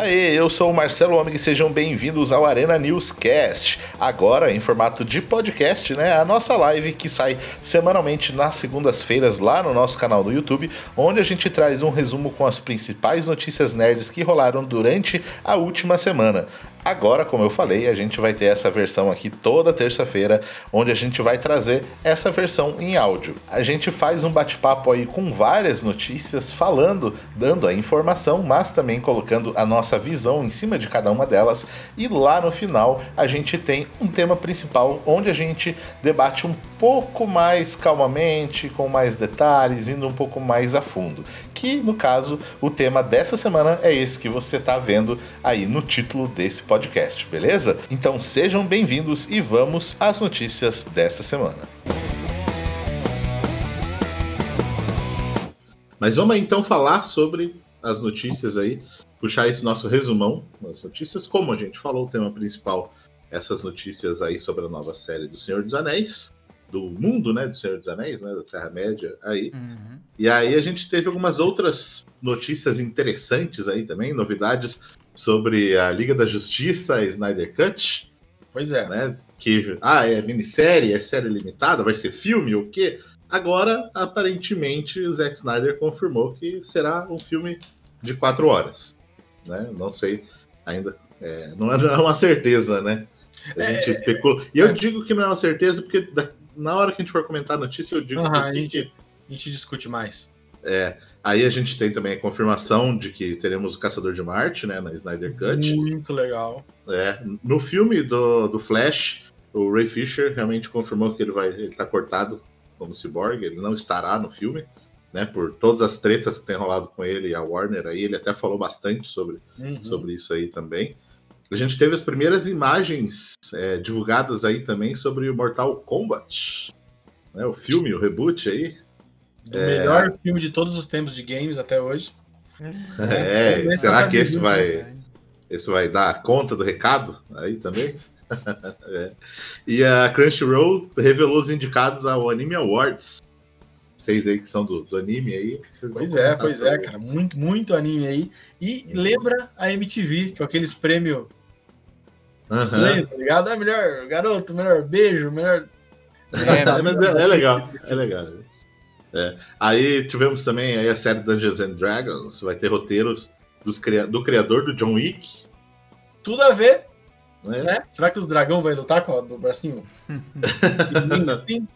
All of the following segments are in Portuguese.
Daí, eu sou o Marcelo Omeg e sejam bem-vindos ao Arena Newscast. Agora em formato de podcast, né? A nossa live que sai semanalmente nas segundas-feiras lá no nosso canal do YouTube, onde a gente traz um resumo com as principais notícias nerds que rolaram durante a última semana. Agora, como eu falei, a gente vai ter essa versão aqui toda terça-feira, onde a gente vai trazer essa versão em áudio. A gente faz um bate-papo aí com várias notícias, falando, dando a informação, mas também colocando a nossa visão em cima de cada uma delas. E lá no final, a gente tem um tema principal, onde a gente debate um pouco mais calmamente, com mais detalhes, indo um pouco mais a fundo. Que no caso, o tema dessa semana é esse que você está vendo aí no título desse podcast podcast, beleza? Então sejam bem-vindos e vamos às notícias dessa semana. Mas vamos então falar sobre as notícias aí, puxar esse nosso resumão, as notícias, como a gente falou, o tema principal, essas notícias aí sobre a nova série do Senhor dos Anéis, do mundo, né, do Senhor dos Anéis, né, da Terra-média aí. Uhum. E aí a gente teve algumas outras notícias interessantes aí também, novidades sobre a Liga da Justiça, a Snyder Cut. Pois é. Né? Que, ah, é minissérie, é série limitada, vai ser filme ou quê? Agora, aparentemente, o Zack Snyder confirmou que será um filme de quatro horas. Né? Não sei ainda. É, não, é, é, uma certeza, né? A é, gente é, especula. E eu é. digo que não é uma certeza, porque na hora que a gente for comentar a notícia, eu digo uhum, que, a, gente, a gente discute mais. É, Aí a gente tem também a confirmação de que teremos o Caçador de Marte, né, na Snyder Cut. Muito legal. É, no filme do, do Flash, o Ray Fisher realmente confirmou que ele vai, ele tá cortado como cyborg, ele não estará no filme, né, por todas as tretas que tem rolado com ele e a Warner aí, ele até falou bastante sobre, uhum. sobre isso aí também. A gente teve as primeiras imagens é, divulgadas aí também sobre o Mortal Kombat, né, o filme, o reboot aí, do é... melhor filme de todos os tempos de games até hoje. É, é será que esse vai, esse vai dar conta do recado aí também? é. E a Crunchyroll revelou os indicados ao Anime Awards. Vocês aí que são do, do anime aí. Pois é, pois é, cara. Muito, muito anime aí. E lembra a MTV, que é aqueles prêmios uhum. estranhos, tá ligado? Ah, melhor garoto, melhor beijo, melhor. É, mas é, é legal, é legal. É. Aí tivemos também aí a série Dungeons and Dragons, vai ter roteiros dos, do criador do John Wick. Tudo a ver. É. Né? Será que os dragão vai lutar com o bracinho? assim?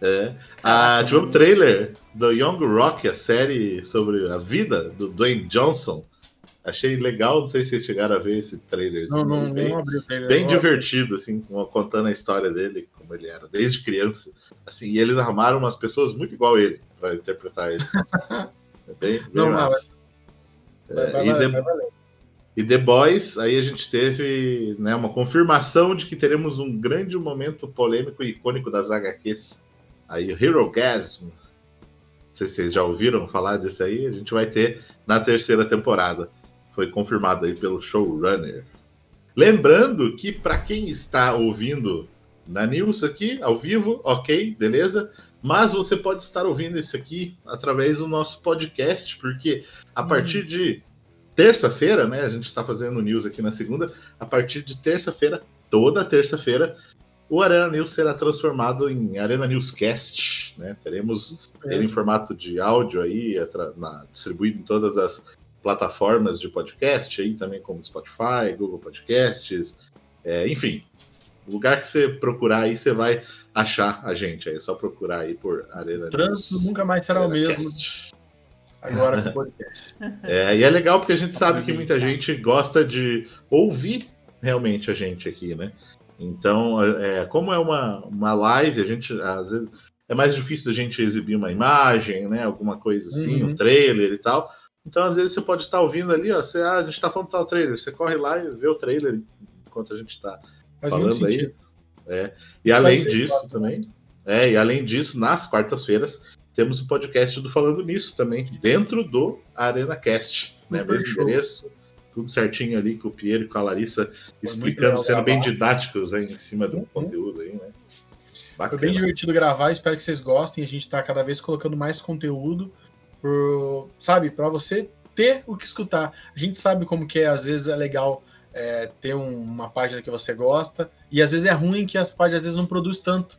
É. Ah, tivemos o trailer do Young Rock, a série sobre a vida do Dwayne Johnson. Achei legal, não sei se vocês chegaram a ver esse trailer. Não, não, bem, não abri o trailer. Bem divertido, assim, contando a história dele, como ele era, desde criança. Assim, e eles arrumaram umas pessoas muito igual a ele para interpretar ele. é bem, bem não, massa. Vai, vai, é, vai, e, The, e The Boys, aí a gente teve né, uma confirmação de que teremos um grande momento polêmico e icônico das HQs. Aí, o Hero Gasm. Não sei se vocês já ouviram falar desse aí, a gente vai ter na terceira temporada foi confirmado aí pelo showrunner. Lembrando que para quem está ouvindo na news aqui, ao vivo, ok, beleza? Mas você pode estar ouvindo isso aqui através do nosso podcast, porque a hum. partir de terça-feira, né? A gente está fazendo news aqui na segunda. A partir de terça-feira, toda terça-feira, o Arena News será transformado em Arena Newscast, né? Teremos ele em formato de áudio aí, na, distribuído em todas as plataformas de podcast aí também, como Spotify, Google Podcasts, é, enfim. Lugar que você procurar aí, você vai achar a gente. Aí é só procurar aí por Arena Trânsito News, nunca mais será Arena o mesmo. Cast. Agora com podcast. É, e é legal porque a gente sabe que muita gente gosta de ouvir realmente a gente aqui, né? Então, é, como é uma, uma live, a gente às vezes é mais difícil a gente exibir uma imagem, né? Alguma coisa assim, uhum. um trailer e tal. Então, às vezes, você pode estar ouvindo ali, ó, você, ah, a gente está falando tal trailer, você corre lá e vê o trailer enquanto a gente está falando aí. É. E Isso além disso também, é, e além disso, nas quartas-feiras, temos o podcast do Falando Nisso também, dentro do Arena Cast, né? Mesmo show. endereço, tudo certinho ali com o Piero e com a Larissa explicando, sendo bem didáticos aí, em cima do uhum. conteúdo aí, né? Bacana. Foi bem divertido gravar, espero que vocês gostem. A gente está cada vez colocando mais conteúdo sabe, para você ter o que escutar. A gente sabe como que é, às vezes é legal é, ter um, uma página que você gosta, e às vezes é ruim que as páginas às vezes não produz tanto,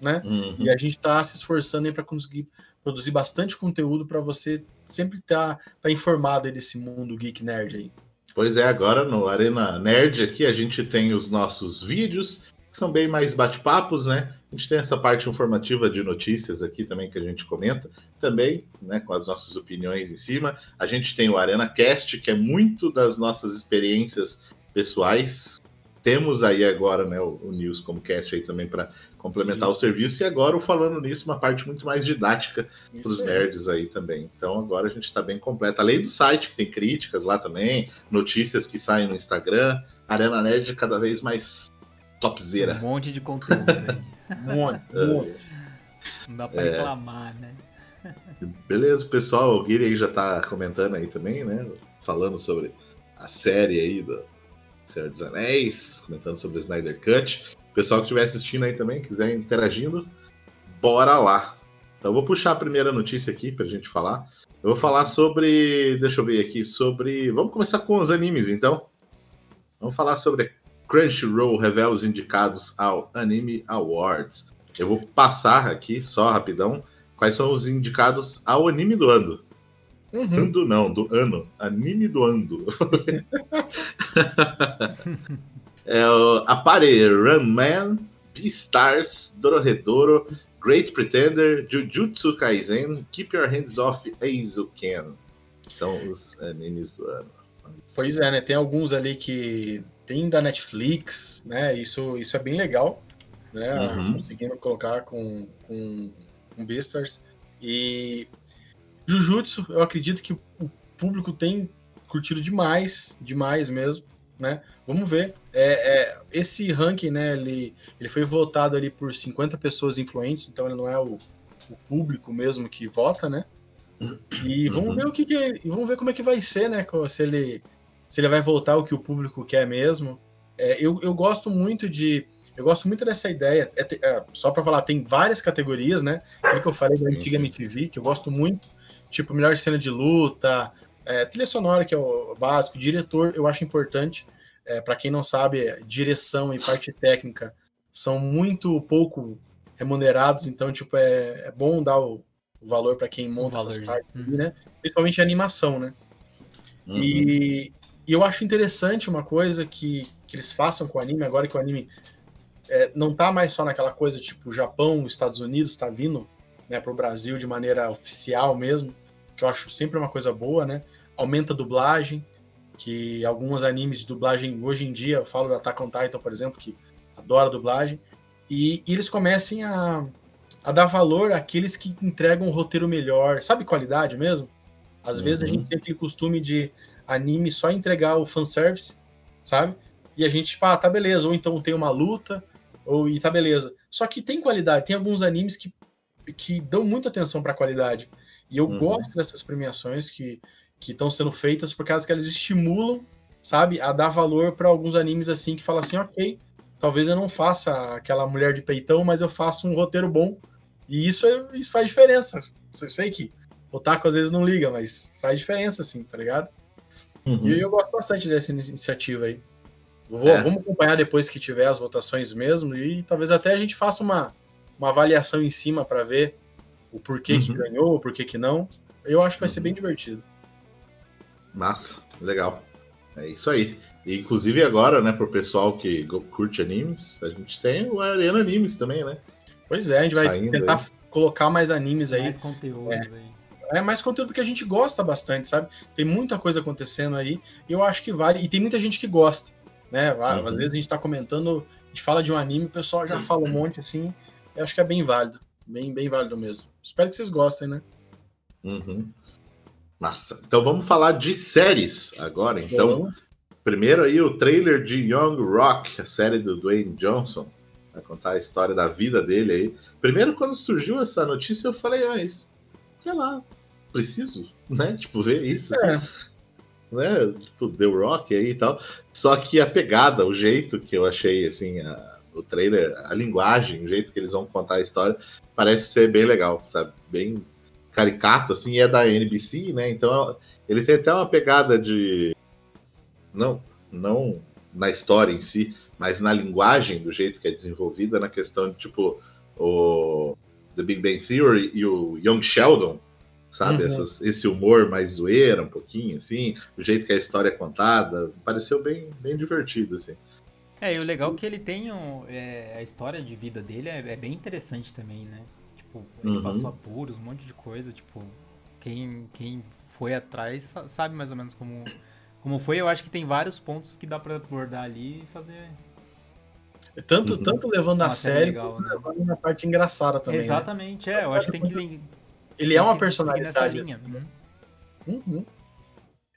né? Uhum. E a gente está se esforçando para conseguir produzir bastante conteúdo para você sempre estar tá, tá informado desse mundo geek nerd aí. Pois é, agora no Arena Nerd aqui a gente tem os nossos vídeos, que são bem mais bate-papos, né? A gente tem essa parte informativa de notícias aqui também que a gente comenta, também, né, com as nossas opiniões em cima. A gente tem o Arena Cast, que é muito das nossas experiências pessoais. Temos aí agora, né, o, o News como cast aí também para complementar Sim. o serviço. E agora, falando nisso, uma parte muito mais didática para os nerds aí também. Então, agora a gente está bem completo. Além do site, que tem críticas lá também, notícias que saem no Instagram, Arena Nerd cada vez mais topzera. Um monte de conteúdo aí. um monte, um monte. Não dá para é... reclamar, né? Beleza, pessoal. O Guiri aí já está comentando aí também, né? Falando sobre a série aí do Senhor dos Anéis, comentando sobre o Snyder Cut. O pessoal que estiver assistindo aí também, quiser interagindo, bora lá. Então eu vou puxar a primeira notícia aqui pra gente falar. Eu vou falar sobre. Deixa eu ver aqui, sobre. Vamos começar com os animes então. Vamos falar sobre Crunchyroll revela os indicados ao Anime Awards. Eu vou passar aqui, só rapidão, quais são os indicados ao anime do ano. Uhum. Ando não, do ano. Anime do ano. é o Apare, Runman, Beastars, Dororedoro, Great Pretender, Jujutsu Kaisen, Keep Your Hands Off Ken. São os animes do ano. Pois é, né? Tem alguns ali que tem da Netflix, né? Isso, isso é bem legal, né? Uhum. Conseguindo colocar com, com, com Beastars. E Jujutsu, eu acredito que o público tem curtido demais, demais mesmo né? Vamos ver. É, é, esse ranking, né, ele, ele foi votado ali por 50 pessoas influentes, então ele não é o, o público mesmo que vota, né? E vamos uhum. ver o que, que vamos ver como é que vai ser, né? Se ele se ele vai voltar o que o público quer mesmo. É, eu, eu gosto muito de eu gosto muito dessa ideia. É, é, só para falar, tem várias categorias, né? Aquilo que eu falei da antiga MTV, que eu gosto muito, tipo melhor cena de luta, é, trilha sonora, que é o básico, diretor, eu acho importante. É, para quem não sabe, direção e parte técnica são muito pouco remunerados, então tipo é, é bom dar o, o valor para quem monta essas partes, uhum. né? Principalmente a animação, né? Uhum. E, e, eu acho interessante uma coisa que, que eles façam com o anime agora que o anime é, não tá mais só naquela coisa tipo Japão, Estados Unidos está vindo né, para o Brasil de maneira oficial mesmo, que eu acho sempre uma coisa boa, né? Aumenta a dublagem, que alguns animes de dublagem hoje em dia, eu falo da Attack on Titan, por exemplo, que adora dublagem, e, e eles comecem a, a dar valor àqueles que entregam um roteiro melhor, sabe qualidade mesmo? Às uhum. vezes a gente tem aquele costume de anime só entregar o fanservice, sabe? E a gente, tipo, ah, tá beleza, ou então tem uma luta, ou e tá beleza. Só que tem qualidade, tem alguns animes que, que dão muita atenção pra qualidade. E eu uhum. gosto dessas premiações que que estão sendo feitas por causa que elas estimulam, sabe, a dar valor para alguns animes assim que fala assim, ok, talvez eu não faça aquela mulher de peitão, mas eu faço um roteiro bom. E isso, isso faz diferença. Eu sei que o Taco às vezes não liga, mas faz diferença, assim, tá ligado? Uhum. E eu gosto bastante dessa iniciativa aí. Vou, é. Vamos acompanhar depois que tiver as votações mesmo e talvez até a gente faça uma, uma avaliação em cima para ver o porquê uhum. que ganhou, o porquê que não. Eu acho que vai ser bem divertido. Massa, legal. É isso aí. E, inclusive agora, né, pro pessoal que curte animes, a gente tem o Arena Animes também, né? Pois é, a gente vai Saindo tentar aí. colocar mais animes aí. Mais conteúdo é. aí. É mais conteúdo porque a gente gosta bastante, sabe? Tem muita coisa acontecendo aí e eu acho que vale. E tem muita gente que gosta, né? Uhum. Às vezes a gente tá comentando, a gente fala de um anime, o pessoal já fala um monte assim. Eu acho que é bem válido. Bem, bem válido mesmo. Espero que vocês gostem, né? Uhum. Massa. Então vamos falar de séries agora. Então, primeiro aí o trailer de Young Rock, a série do Dwayne Johnson. Vai contar a história da vida dele aí. Primeiro, quando surgiu essa notícia, eu falei, ah, isso, sei lá, preciso, né? Tipo, ver isso. Assim. É. Assim, né? Tipo, The Rock aí e tal. Só que a pegada, o jeito que eu achei, assim, a, o trailer, a linguagem, o jeito que eles vão contar a história, parece ser bem legal, sabe? Bem caricato, assim, é da NBC, né? Então Ele tem até uma pegada de. Não, não na história em si, mas na linguagem, do jeito que é desenvolvida, na questão de tipo o The Big Bang Theory e o Young Sheldon, sabe? Uhum. Essas, esse humor mais zoeira, um pouquinho, assim, o jeito que a história é contada, pareceu bem, bem divertido, assim. É, e o legal é que ele tem um, é, a história de vida dele é, é, bem interessante também, né? Tipo, ele uhum. passou apuros, um monte de coisa, tipo, quem, quem foi atrás sabe mais ou menos como, como foi. Eu acho que tem vários pontos que dá para abordar ali e fazer tanto, uhum. tanto levando a sério, legal, né? levando na parte engraçada também. Né? Exatamente, né? é. Eu acho que tem que. Ele é uma personalidade. Nessa linha. Assim, uhum.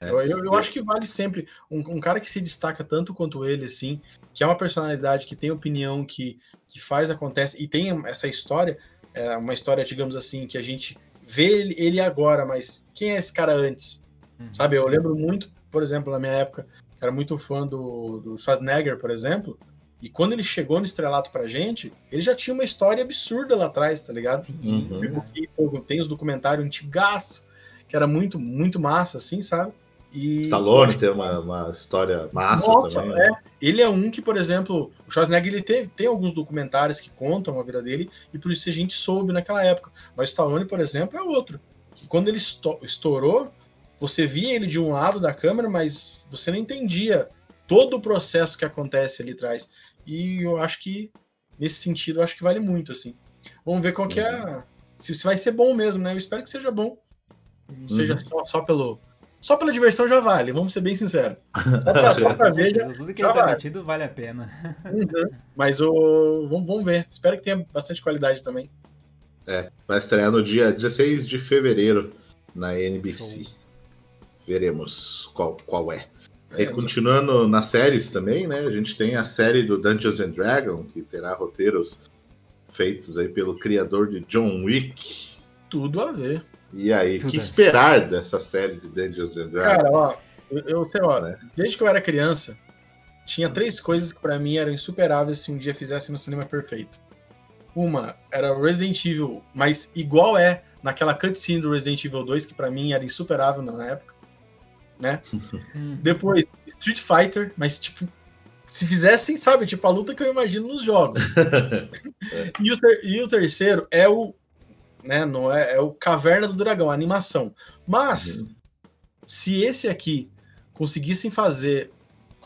É, eu, eu, eu, acho que vale sempre um, um, cara que se destaca tanto quanto ele, assim, que é uma personalidade que tem opinião, que, que faz, acontece, e tem essa história, é uma história, digamos assim, que a gente vê ele, ele agora, mas quem é esse cara antes? Uhum. Sabe, eu lembro muito, por exemplo, na minha época, era muito fã do, do Schwarzenegger, por exemplo, e quando ele chegou no estrelato pra gente, ele já tinha uma história absurda lá atrás, tá ligado? Uhum. Tem os documentários antigaço, que era muito, muito massa, assim, sabe? E... Stallone tem uma, uma história massa Nossa, também. Né? É. Ele é um que, por exemplo, o Schwarzenegger ele tem, tem alguns documentários que contam a vida dele, e por isso a gente soube naquela época. Mas Stallone, por exemplo, é outro. Que quando ele estourou, você via ele de um lado da câmera, mas você não entendia todo o processo que acontece ali atrás. E eu acho que, nesse sentido, eu acho que vale muito, assim. Vamos ver qual que é. Uhum. Se, se vai ser bom mesmo, né? Eu espero que seja bom. Não uhum. seja só, só pelo. Só pela diversão já vale, vamos ser bem sinceros. Só pra, só pra ver, já, Tudo que já ele tá metido vale a pena. Uhum. Mas o, vamos, vamos ver. Espero que tenha bastante qualidade também. É, vai estrear no dia 16 de fevereiro na NBC. Show. Veremos qual, qual é. É, e continuando nas séries também, né? A gente tem a série do Dungeons and Dragons, que terá roteiros feitos aí pelo criador de John Wick. Tudo a ver. E aí, o que esperar dessa série de Dungeons and Dragons? Cara, ó, eu, eu sei, ó, né? desde que eu era criança, tinha três coisas que para mim eram insuperáveis se um dia fizesse no cinema perfeito. Uma era Resident Evil, mas igual é naquela cutscene do Resident Evil 2, que para mim era insuperável na época né? Uhum. Depois, Street Fighter, mas tipo, se fizessem, sabe, tipo a luta que eu imagino nos jogos. e, o e, o terceiro é o, né, não é, é o Caverna do Dragão, a animação. Mas uhum. se esse aqui conseguissem fazer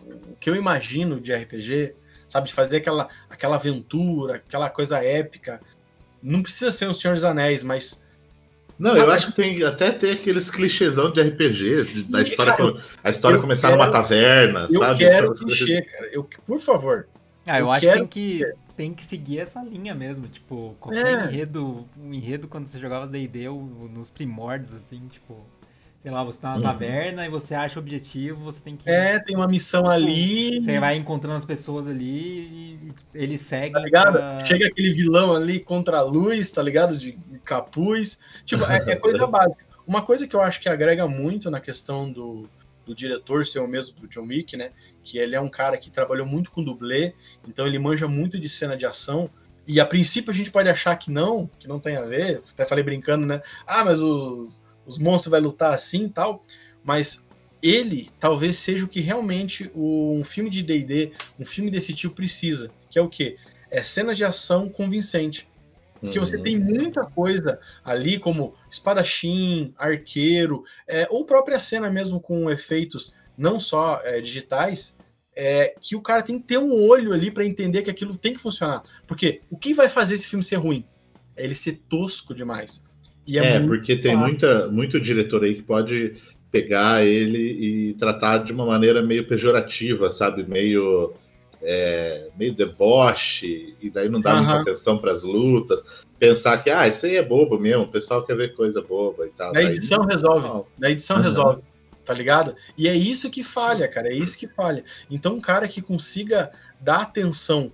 o que eu imagino de RPG, sabe, de fazer aquela, aquela aventura, aquela coisa épica, não precisa ser o Senhor dos Anéis, mas não, Sabe? eu acho que tem até ter aqueles clichêzão de RPG, de, da história, cara, a história começar quero, numa taverna, eu sabe? Eu quero clichê, cara. Eu, por favor. Ah, eu, eu acho que tem, que tem que seguir essa linha mesmo. Tipo, qualquer é. enredo, um enredo quando você jogava D&D nos primórdios, assim, tipo sei lá, você tá na uhum. taverna e você acha o objetivo, você tem que. É, tem uma missão tipo, ali. Você vai encontrando as pessoas ali e eles seguem. Tá ligado? Pra... Chega aquele vilão ali contra a luz, tá ligado? De capuz. Tipo, é, é, coisa básica. Uma coisa que eu acho que agrega muito na questão do, do diretor ser o mesmo do John Wick, né? Que ele é um cara que trabalhou muito com dublê, então ele manja muito de cena de ação. E a princípio a gente pode achar que não, que não tem a ver. Até falei brincando, né? Ah, mas os os monstros vai lutar assim e tal, mas ele talvez seja o que realmente um filme de D&D, um filme desse tipo precisa, que é o quê? É cenas de ação convincente. Porque uhum. você tem muita coisa ali, como espadachim, arqueiro, é, ou própria cena mesmo com efeitos não só é, digitais, é, que o cara tem que ter um olho ali para entender que aquilo tem que funcionar. Porque o que vai fazer esse filme ser ruim? É ele ser tosco demais. é, é porque tem muita, muito diretor aí que pode pegar ele e tratar de uma maneira meio pejorativa, sabe? Meio, é, meio deboche, e daí não dá uhum. muita atenção para as lutas. Pensar que, ah, isso aí é bobo mesmo, o pessoal quer ver coisa boba e tal. Na edição daí, resolve. Na edição uhum. resolve. Tá ligado? E é isso que falha, cara. É isso que falha. Então, um cara que consiga dar atenção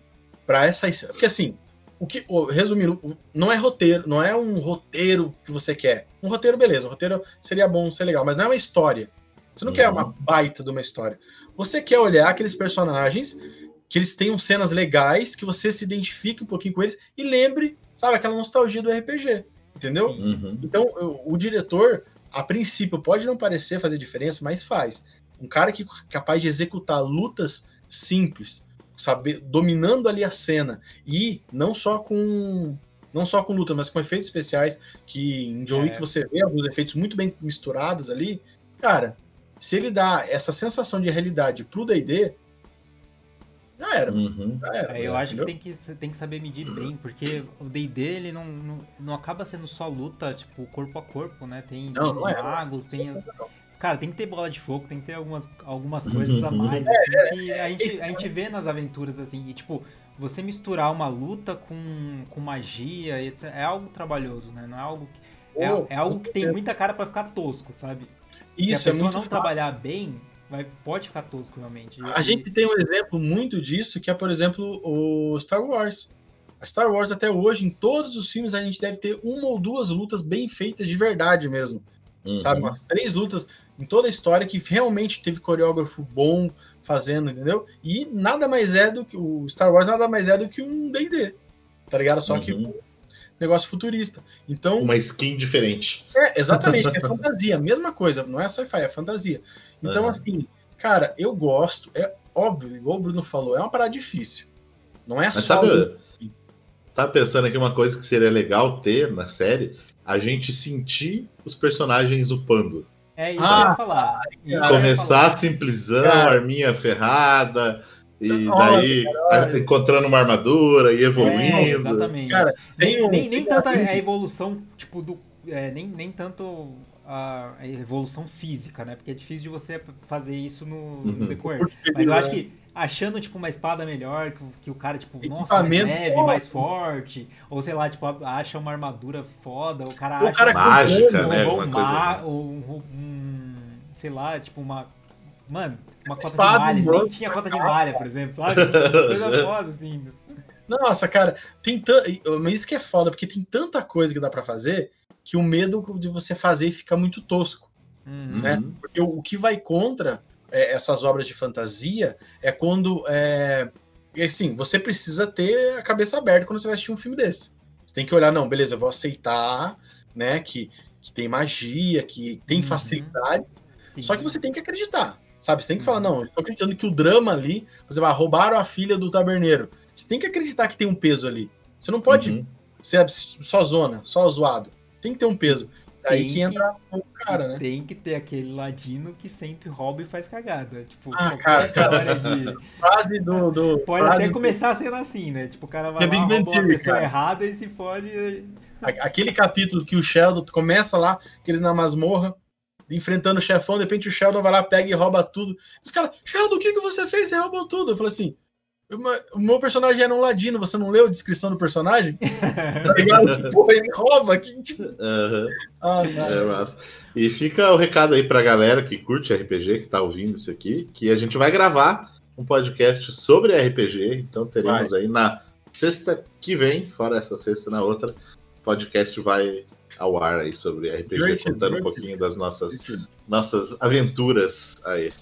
para essa. Porque assim, o que, resumindo, não é roteiro, não é um roteiro que você quer. Um roteiro, beleza, um roteiro seria bom, seria legal, mas não é uma história. Você não uhum. quer uma baita de uma história. Você quer olhar aqueles personagens que eles tenham cenas legais, que você se identifique um pouquinho com eles e lembre, sabe, aquela nostalgia do RPG, entendeu? Uhum. Então, o, o diretor, a princípio pode não parecer fazer diferença, mas faz. Um cara que é capaz de executar lutas simples, saber dominando ali a cena e não só com não só com luta, mas com efeitos especiais que em John Wick é. você vê alguns efeitos muito bem misturados ali. Cara, se ele dá essa sensação de realidade pro D&D, já era. Uhum. Já era é, eu acho entendeu? que tem, que tem que saber medir bem, porque o D&D ele não, não, não acaba sendo só luta, tipo, corpo a corpo, né? Tem, não, tem é, magos, tem as... Cara, tem que ter bola de fogo, tem que ter algumas, algumas coisas a mais, assim, que a gente, a gente vê nas aventuras, assim, e tipo, você misturar uma luta com, com magia, etc, é algo trabalhoso, né? Não é algo que, é, é algo que tem muita cara para ficar tosco, sabe? Isso, Se a é pessoa é não fácil. trabalhar bem, vai, pode ficar tosco realmente. A gente tem um exemplo muito disso, que é, por exemplo, o Star Wars. A Star Wars, até hoje, em todos os filmes, a gente deve ter uma ou duas lutas bem feitas de verdade mesmo. Uhum. Sabe? Umas três lutas em toda a história que realmente teve coreógrafo bom fazendo, entendeu? E nada mais é do que. O Star Wars nada mais é do que um DD. Tá ligado? Só uhum. que negócio futurista. Então. Uma skin diferente. É, exatamente, é fantasia, mesma coisa, não é sci-fi, é fantasia. Então, uhum. assim, cara, eu gosto, é óbvio, igual o Bruno falou, é uma parada difícil. Não é Mas só. Sabe, tá pensando aqui uma coisa que seria legal ter na série? A gente sentir os personagens upando. É isso ah, que eu ia ah, falar. Começar simplesão, cara. arminha ferrada, e daí cara, encontrando uma armadura e evoluindo. É, exatamente. Cara, nem, um... nem, nem tanto a evolução, tipo, do. É, nem, nem tanto a, evolução física, né? Porque é difícil de você fazer isso no, no uhum. decorrer. Mas eu acho que achando, tipo, uma espada melhor, que, que o cara, tipo, nossa, mais leve, mais forte, ou sei lá, tipo, acha uma armadura foda, o cara o acha... Cara mágica, um, né? Ou, uma, ou um, um, sei lá, tipo, uma... Mano, uma cota espada, de malha, mano, nem tinha cota de malha, por exemplo, sabe? Coisa foda, assim. Nossa, cara, tem tanto... Isso que é foda, porque tem tanta coisa que dá para fazer que o medo de você fazer fica muito tosco, uhum. né? Porque o, o que vai contra é, essas obras de fantasia é quando. É, assim, você precisa ter a cabeça aberta quando você vai assistir um filme desse. Você tem que olhar, não, beleza, eu vou aceitar, né, que, que tem magia, que tem uhum. facilidades, Sim. só que você tem que acreditar, sabe? Você tem que falar, uhum. não, eu estou acreditando que o drama ali, você vai roubar a filha do taberneiro. Você tem que acreditar que tem um peso ali. Você não pode uhum. ser só zona, só zoado. Tem que ter um peso. Aí que entra o cara, né? Tem que ter aquele ladino que sempre rouba e faz cagada. Tipo, ah, cara, cara. De... Frase do. do Pode frase até começar do... sendo assim, né? Tipo, o cara vai é lá, rouba uma pessoa errada e se fode. Aquele capítulo que o Sheldon começa lá, que eles na masmorra, enfrentando o chefão, de repente o Sheldon vai lá, pega e rouba tudo. Os caras, Sheldon, o que, que você fez? Você roubou tudo. Eu falei assim, o meu personagem era um ladino, você não leu a descrição do personagem? tá ligado? Porra, ele rouba. Que, tipo... Uhum. Ah, é massa. E fica o recado aí pra galera que curte RPG, que tá ouvindo isso aqui, que a gente vai gravar um podcast sobre RPG, então teremos vai. aí na sexta que vem, fora essa sexta, na outra, o podcast vai ao ar aí sobre RPG, contando um pouquinho das nossas, nossas aventuras aí.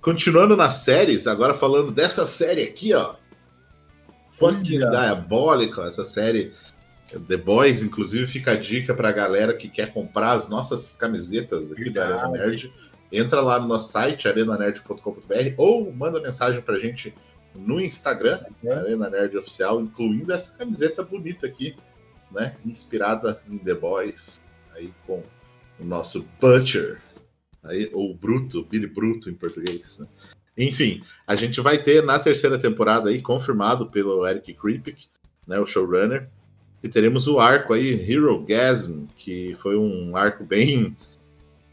Continuando nas séries, agora falando dessa série aqui, ó. Fucking Diabólico, essa série The Boys, inclusive fica a dica pra galera que quer comprar as nossas camisetas aqui da Arena Nerd. Entra lá no nosso site, arenanerd.com.br, ou manda mensagem pra gente no Instagram, Arena Nerd Oficial, incluindo essa camiseta bonita aqui, né? Inspirada em The Boys, aí com o nosso Butcher, aí, ou Bruto, Billy Bruto em português. Né? Enfim, a gente vai ter na terceira temporada aí, confirmado pelo Eric Kripke, né, o showrunner, e teremos o arco aí, Hero Gasm, que foi um arco bem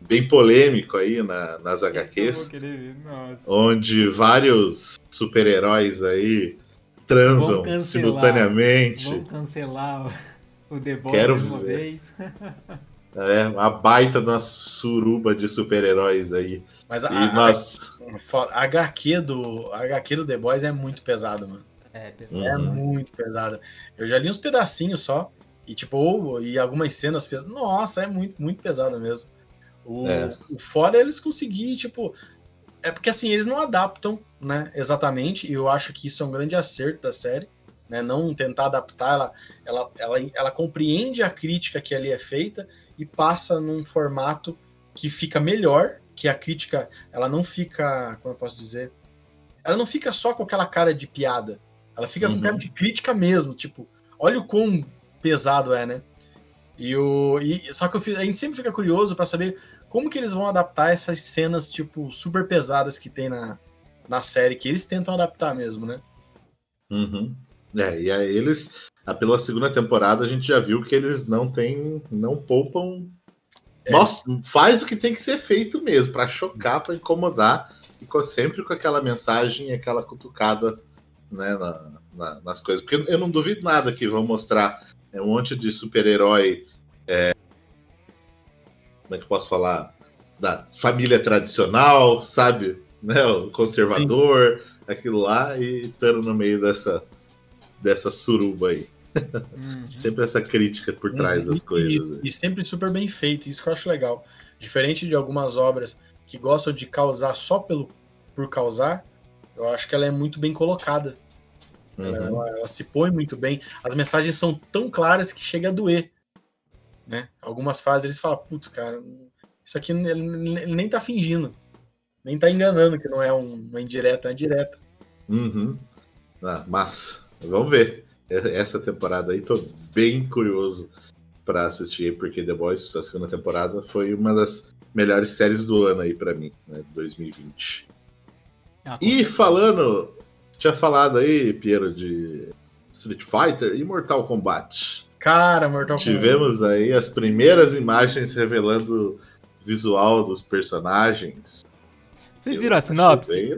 bem polêmico aí na, nas HQs, onde vários super-heróis aí transam cancelar, simultaneamente. Vamos cancelar o The Boys Quero uma ver. vez. É, a baita da suruba de super-heróis aí. Mas a, e nós... a, a, HQ do, a HQ do The Boys é muito pesada, mano. É, pesado. é muito pesada. Eu já li uns pedacinhos só. E tipo, ou, e algumas cenas pesadas. Nossa, é muito, muito pesada mesmo. O, é. o foda é eles conseguirem, tipo. É porque assim, eles não adaptam, né? Exatamente. E eu acho que isso é um grande acerto da série. Né, não tentar adaptar, ela, ela, ela, ela compreende a crítica que ali é feita e passa num formato que fica melhor, que a crítica, ela não fica, como eu posso dizer, ela não fica só com aquela cara de piada, ela fica uhum. com cara de crítica mesmo, tipo, olha o quão pesado é, né? E o e, só que eu, a gente sempre fica curioso para saber como que eles vão adaptar essas cenas tipo super pesadas que tem na, na série que eles tentam adaptar mesmo, né? Uhum. É, e aí eles pela segunda temporada a gente já viu que eles não têm, não poupam. É. Nossa, faz o que tem que ser feito mesmo, para chocar, para incomodar, e sempre com aquela mensagem, aquela cutucada né, na, na, nas coisas. Porque eu não duvido nada que vão mostrar é, um monte de super-herói. É, como é que eu posso falar? Da família tradicional, sabe? Né, o conservador, Sim. aquilo lá, e estando no meio dessa, dessa suruba aí. Uhum. sempre essa crítica por trás das coisas. E, e, sempre super bem feito, isso que eu acho legal. Diferente de algumas obras que gostam de causar só pelo por causar, eu acho que ela é muito bem colocada. Uhum. Ela, ela, se põe muito bem. As mensagens são tão claras que chega a doer. Né? Algumas fases eles falam, putz, cara, isso aqui ele, ele nem tá fingindo. Nem tá enganando que não é uma indireta, é uma direta. Uhum. Ah, massa. Vamos ver. Essa temporada aí tô bem curioso para assistir, porque The Boys, a segunda temporada, foi uma das melhores séries do ano aí para mim, né? 2020. Ah, e certeza. falando, tinha falado aí, Piero, de Street Fighter e Mortal Kombat. Cara, Mortal Kombat. Tivemos aí as primeiras imagens revelando o visual dos personagens. Vocês viram a sinopse?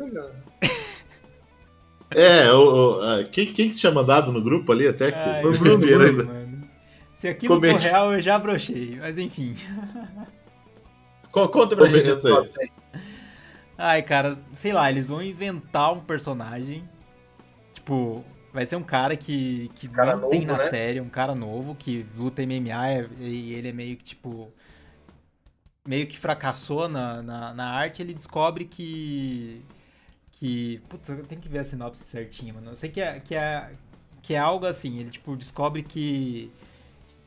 É, o, o, quem, quem tinha mandado no grupo ali até que Ai, o Bruno Bruno, ainda. Mano. Se aquilo Comente. for real, eu já brochei, mas enfim. Conta pra Comente gente aí. Ai, cara, sei lá, eles vão inventar um personagem. Tipo, vai ser um cara que, que cara não novo, tem na né? série, um cara novo que luta MMA e ele é meio que tipo. Meio que fracassou na, na, na arte, ele descobre que que. Putz, eu tenho que ver a sinopse certinha, mano. Eu sei que é, que é, que é algo assim, ele tipo descobre que.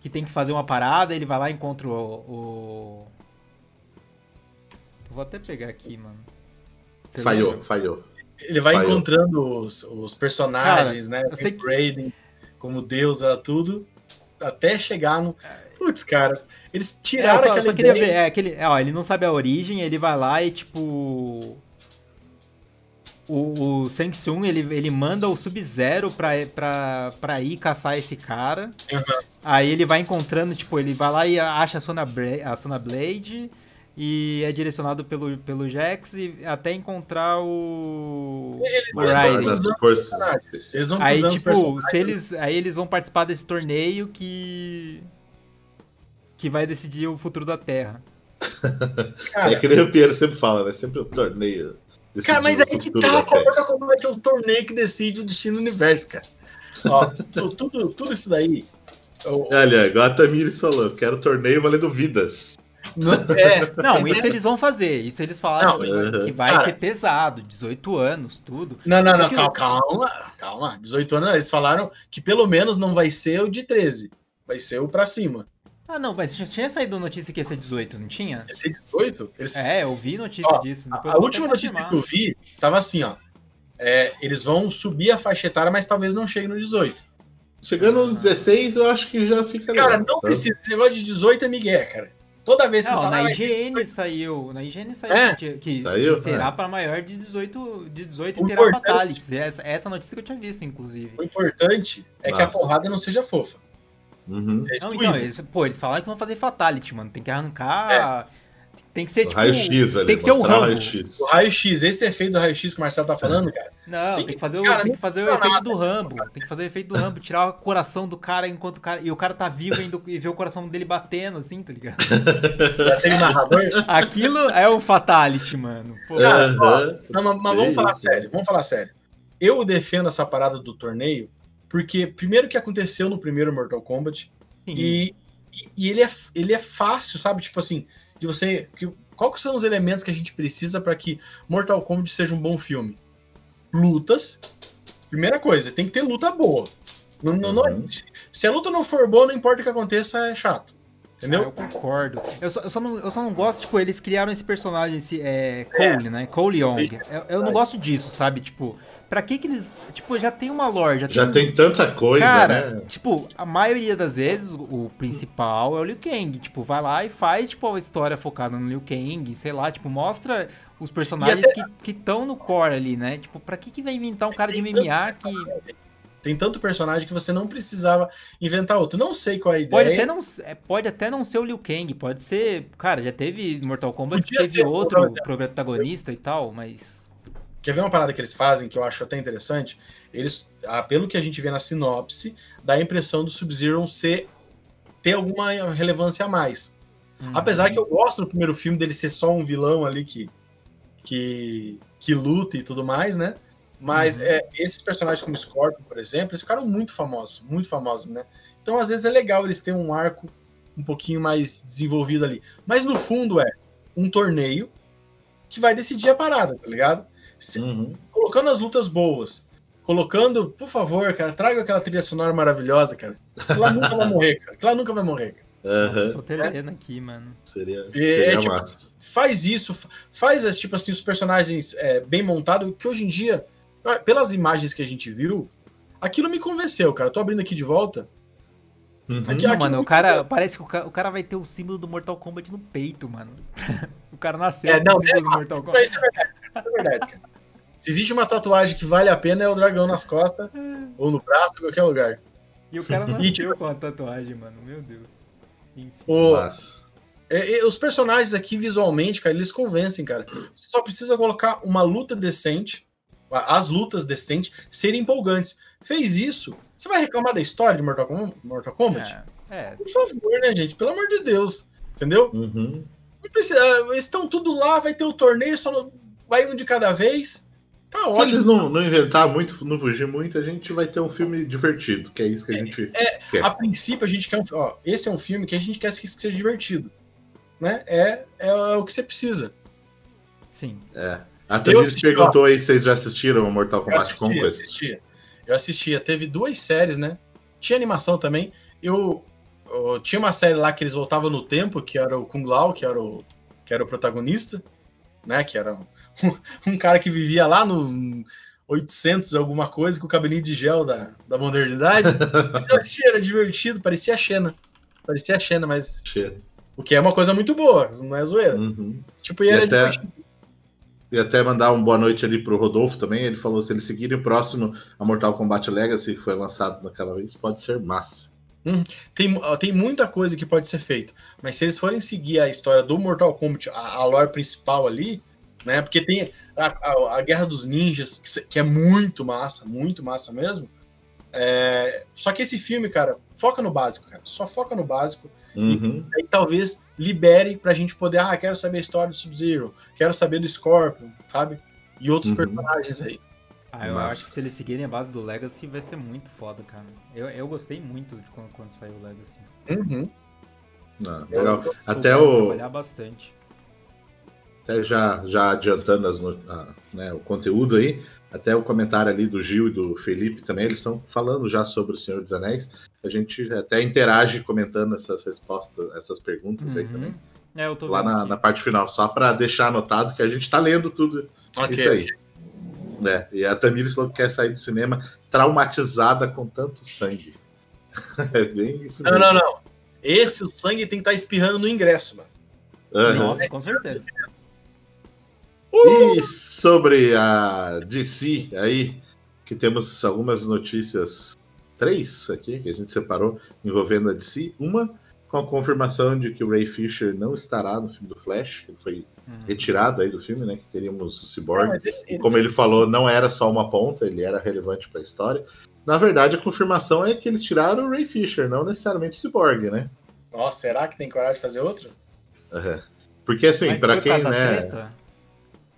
que tem que fazer uma parada, ele vai lá e encontra o. o... Vou até pegar aqui, mano. Você falhou, lembra? falhou. Ele vai falhou. encontrando os, os personagens, Cara, né? Eu sei que... Raiden, como Deus, tudo, até chegar no. Putz, cara, eles tiraram é, só, aquela só ideia... ver, é, aquele, ó, ele não sabe a origem, ele vai lá e tipo o, o Shang Tsung, ele, ele manda o Sub-Zero pra, pra, pra ir caçar esse cara. Uhum. Aí ele vai encontrando, tipo, ele vai lá e acha a Sona, a Sona Blade e é direcionado pelo, pelo Jax e até encontrar o, o Raiden. Eles vão aí, tipo, se eles, aí eles vão participar desse torneio que que vai decidir o futuro da Terra. Cara, é que nem o Pierre sempre fala, né? Sempre o torneio Cara, mas aí que tá, como é que é o torneio que decide o destino do universo, cara. Ó, tudo, tudo isso daí. Eu... Olha, igual a Tamires falou, quero torneio valendo vidas. Não, é, não isso é... eles vão fazer. Isso eles falaram não, que, que, vai cara, ser pesado, 18 anos, tudo. Não, não, não, calma, calma, calma. 18 anos, eles falaram que pelo menos não vai ser o de 13, vai ser o pra cima. Ah, não, mas tinha saído notícia que ia ser 18, não tinha? Ia ser 18? Eles... É, eu vi notícia ó, disso. a, a última notícia que eu vi tava assim, ó. É, eles vão subir a faixa etária, mas talvez não chegue no 18. Chegando no 16, eu acho que já fica. Cara, legal, não tá? precisa. Esse negócio de 18 é Miguel, cara. Toda vez que não, fala, na IGN saiu. Na IGN saiu é? que, que, saiu? que, será é. para maior de 18, de 18 e terá fatalities. Essa, essa notícia que eu tinha visto, inclusive. O importante é Nossa. que a porrada não seja fofa. Uhum. Não, então, eles, pô, eles falaram que vão fazer Fatality, mano. Tem que arrancar. É. Tem que ser tipo. Raio-X ali. Tem que ser o Rambo. Raio-X. O raio-X, esse efeito do raio-x que o Marcelo tá falando, cara. Não, tem, tem que fazer o, cara, tem que fazer o efeito nada, do Rambo. Cara. Tem que fazer o efeito do Rambo, tirar o coração do cara enquanto o cara. E o cara tá vivo ainda e ver o coração dele batendo, assim, tá ligado? Já tem narrador? Aquilo é o Fatality, mano. Pô. Cara, ó, não, mas, mas vamos falar sério, vamos falar sério. Eu defendo essa parada do torneio, porque primeiro que aconteceu no primeiro Mortal Kombat, e, e ele, é, ele é fácil, sabe? Tipo assim, de você. Que, quais são os elementos que a gente precisa para que Mortal Kombat seja um bom filme? Lutas. Primeira coisa, tem que ter luta boa. Não, não, uhum. não, se a luta não for boa, não importa o que aconteça, é chato. Entendeu? Ah, eu concordo. Eu só, eu, só não, eu só não gosto, tipo, eles criaram esse personagem, esse é, Cole, é. né? Cole Young. Eu, eu, não gosto disso, sabe? Tipo, pra que que eles. Tipo, já tem uma lore. Já, já tem, tem tanta coisa, cara, né? Tipo, a maioria das vezes o, o principal é o Liu Kang. Tipo, vai lá e faz, tipo, a história focada no Liu Kang, sei lá, tipo, mostra os personagens até... que estão no core ali, né? Tipo, pra que que vai inventar um cara de MMA que. Tem tanto personagem que você não precisava inventar outro. Não sei qual é a ideia. Pode até não, é, pode até não ser o Liu Kang, pode ser. Cara, já teve Mortal Kombat que teve outro protagonista e tal, mas. Quer ver uma parada que eles fazem que eu acho até interessante? Eles, ah, pelo que a gente vê na sinopse, dá a impressão do Sub-Zero ser ter alguma relevância a mais. Uhum. Apesar que eu gosto no primeiro filme dele ser só um vilão ali que, que, que luta e tudo mais, né? Mas uhum. é, esses personagens como Scorpion, por exemplo, eles ficaram muito famosos, muito famosos, né? Então, às vezes, é legal eles terem um arco um pouquinho mais desenvolvido ali. Mas no fundo é um torneio que vai decidir a parada, tá ligado? Uhum. Colocando as lutas boas, colocando, por favor, cara, traga aquela trilha sonora maravilhosa, cara. Ela nunca vai morrer, cara. Ela nunca vai morrer, cara. Uhum. tô terendo aqui, mano. Seria, seria é, tipo, faz isso, faz tipo assim, os personagens é, bem montados, que hoje em dia ah, pelas imagens que a gente viu, aquilo me convenceu, cara. tô abrindo aqui de volta. Uhum. Aqui, aqui mano, o cara. Convenceu. Parece que o cara, o cara, vai ter o símbolo do Mortal Kombat no peito, mano. o cara nasceu é, não, com o símbolo é, do Mortal Kombat. Isso é verdade, é cara. Se existe uma tatuagem que vale a pena, é o dragão nas costas, ou no braço, em qualquer lugar. E o cara nasceu e, tipo, com a tatuagem, mano. Meu Deus. Enfim. O, é, os personagens aqui, visualmente, cara, eles convencem, cara. Você só precisa colocar uma luta decente as lutas decentes serem empolgantes. Fez isso, você vai reclamar da história de Mortal, Com Mortal Kombat? É, é. Por favor, né, gente? Pelo amor de Deus. Entendeu? Uhum. Precisa, eles estão tudo lá, vai ter o torneio, só no, vai um de cada vez. Tá Se ótimo. eles não, não inventar muito, não fugir muito, a gente vai ter um filme divertido, que é isso que a é, gente é, quer. A princípio, a gente quer um ó, Esse é um filme que a gente quer que seja divertido. Né? É, é, é o que você precisa. Sim. É. A Tamires perguntou aí se vocês já assistiram o Mortal Kombat eu Conquest. Assistia. Eu assistia. Teve duas séries, né? Tinha animação também. Eu, eu, tinha uma série lá que eles voltavam no tempo, que era o Kung Lao, que era o, que era o protagonista, né? Que era um, um cara que vivia lá no 800 alguma coisa, com o cabelinho de gel da, da modernidade. era divertido, parecia a Xena. Parecia a Xena, mas... Xena. O que é uma coisa muito boa, não é zoeira. Uhum. Tipo, e, e era até... divertido e até mandar uma boa noite ali pro Rodolfo também. Ele falou: se eles seguirem o próximo a Mortal Kombat Legacy, que foi lançado naquela vez, pode ser massa. Hum, tem, tem muita coisa que pode ser feita. Mas se eles forem seguir a história do Mortal Kombat, a, a lore principal ali, né? Porque tem a, a, a Guerra dos Ninjas, que, que, é muito massa, muito massa mesmo. É, só que esse filme, cara, foca no básico, cara. Só foca no básico. Uhum. E aí talvez libere pra gente poder, ah, quero saber a história do Sub-Zero, quero saber do Scorpion, sabe? E outros uhum. personagens aí. Ah, eu Massa. acho que se eles seguirem a base do Legacy vai ser muito foda, cara. Eu, eu gostei muito de quando, quando saiu o Legacy. Uhum. Ah, legal. Até o. trabalhar bastante. Até já, já adiantando as, né, o conteúdo aí, até o comentário ali do Gil e do Felipe também, eles estão falando já sobre o Senhor dos Anéis. A gente até interage comentando essas respostas, essas perguntas uhum. aí também. É, eu tô Lá na, na, parte final, só para deixar anotado que a gente está lendo tudo okay, isso aí. Okay. É, e a Tamires falou que quer sair do cinema traumatizada com tanto sangue. é bem isso mesmo. Não, não, não. Esse, o sangue tem que estar tá espirrando no ingresso, mano. Uhum. Nossa, com certeza. E sobre a DC aí, que temos algumas notícias, três aqui, que a gente separou, envolvendo a DC. Uma com a confirmação de que o Ray Fisher não estará no filme do Flash, ele foi uhum. retirado aí do filme, né? Que teríamos o Cyborg. Ah, ele, como ele falou, não era só uma ponta, ele era relevante para a história. Na verdade, a confirmação é que eles tiraram o Ray Fisher, não necessariamente o Cyborg, né? Nossa, será que tem coragem de fazer outro? Uhum. Porque assim, para quem, né? Treta?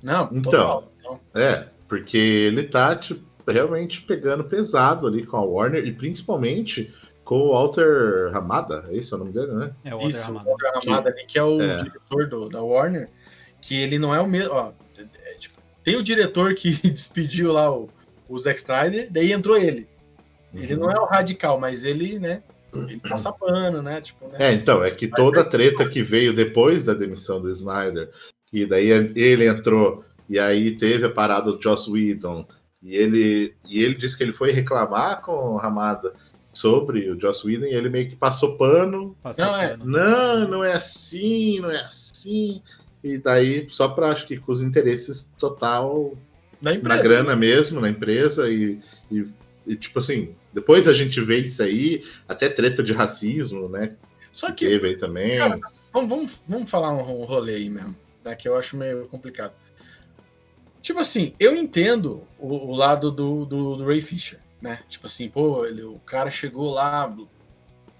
Não, então, é, porque ele tá tipo, realmente pegando pesado ali com a Warner e principalmente com o Walter Ramada, é isso o nome dele, né? É o Walter isso, Ramada. o Walter Ramada que, ali, que é o é. diretor do, da Warner, que ele não é o mesmo, ó, é, é, tipo, tem o diretor que despediu lá o, o Zack Snyder, daí entrou ele. Ele uhum. não é o radical, mas ele, né, ele passa pano, né? Tipo, né? É, então, é que toda a treta que veio depois da demissão do Snyder, que daí ele entrou e aí teve a parada do Joss Whedon, e ele, e ele disse que ele foi reclamar com o Ramada sobre o Joss Whedon e ele meio que passou pano. Passou não, é, não, não é assim, não é assim. E daí, só para acho que com os interesses total na grana mesmo, na empresa, e, e, e, tipo assim, depois a gente vê isso aí, até treta de racismo, né? Só que. Teve aí também. Cara, vamos, vamos, vamos falar um, rolê aí mesmo, né, que eu acho meio complicado. Tipo assim, eu entendo o, o lado do, do, do, Ray Fisher, né? Tipo assim, pô, ele, o cara chegou lá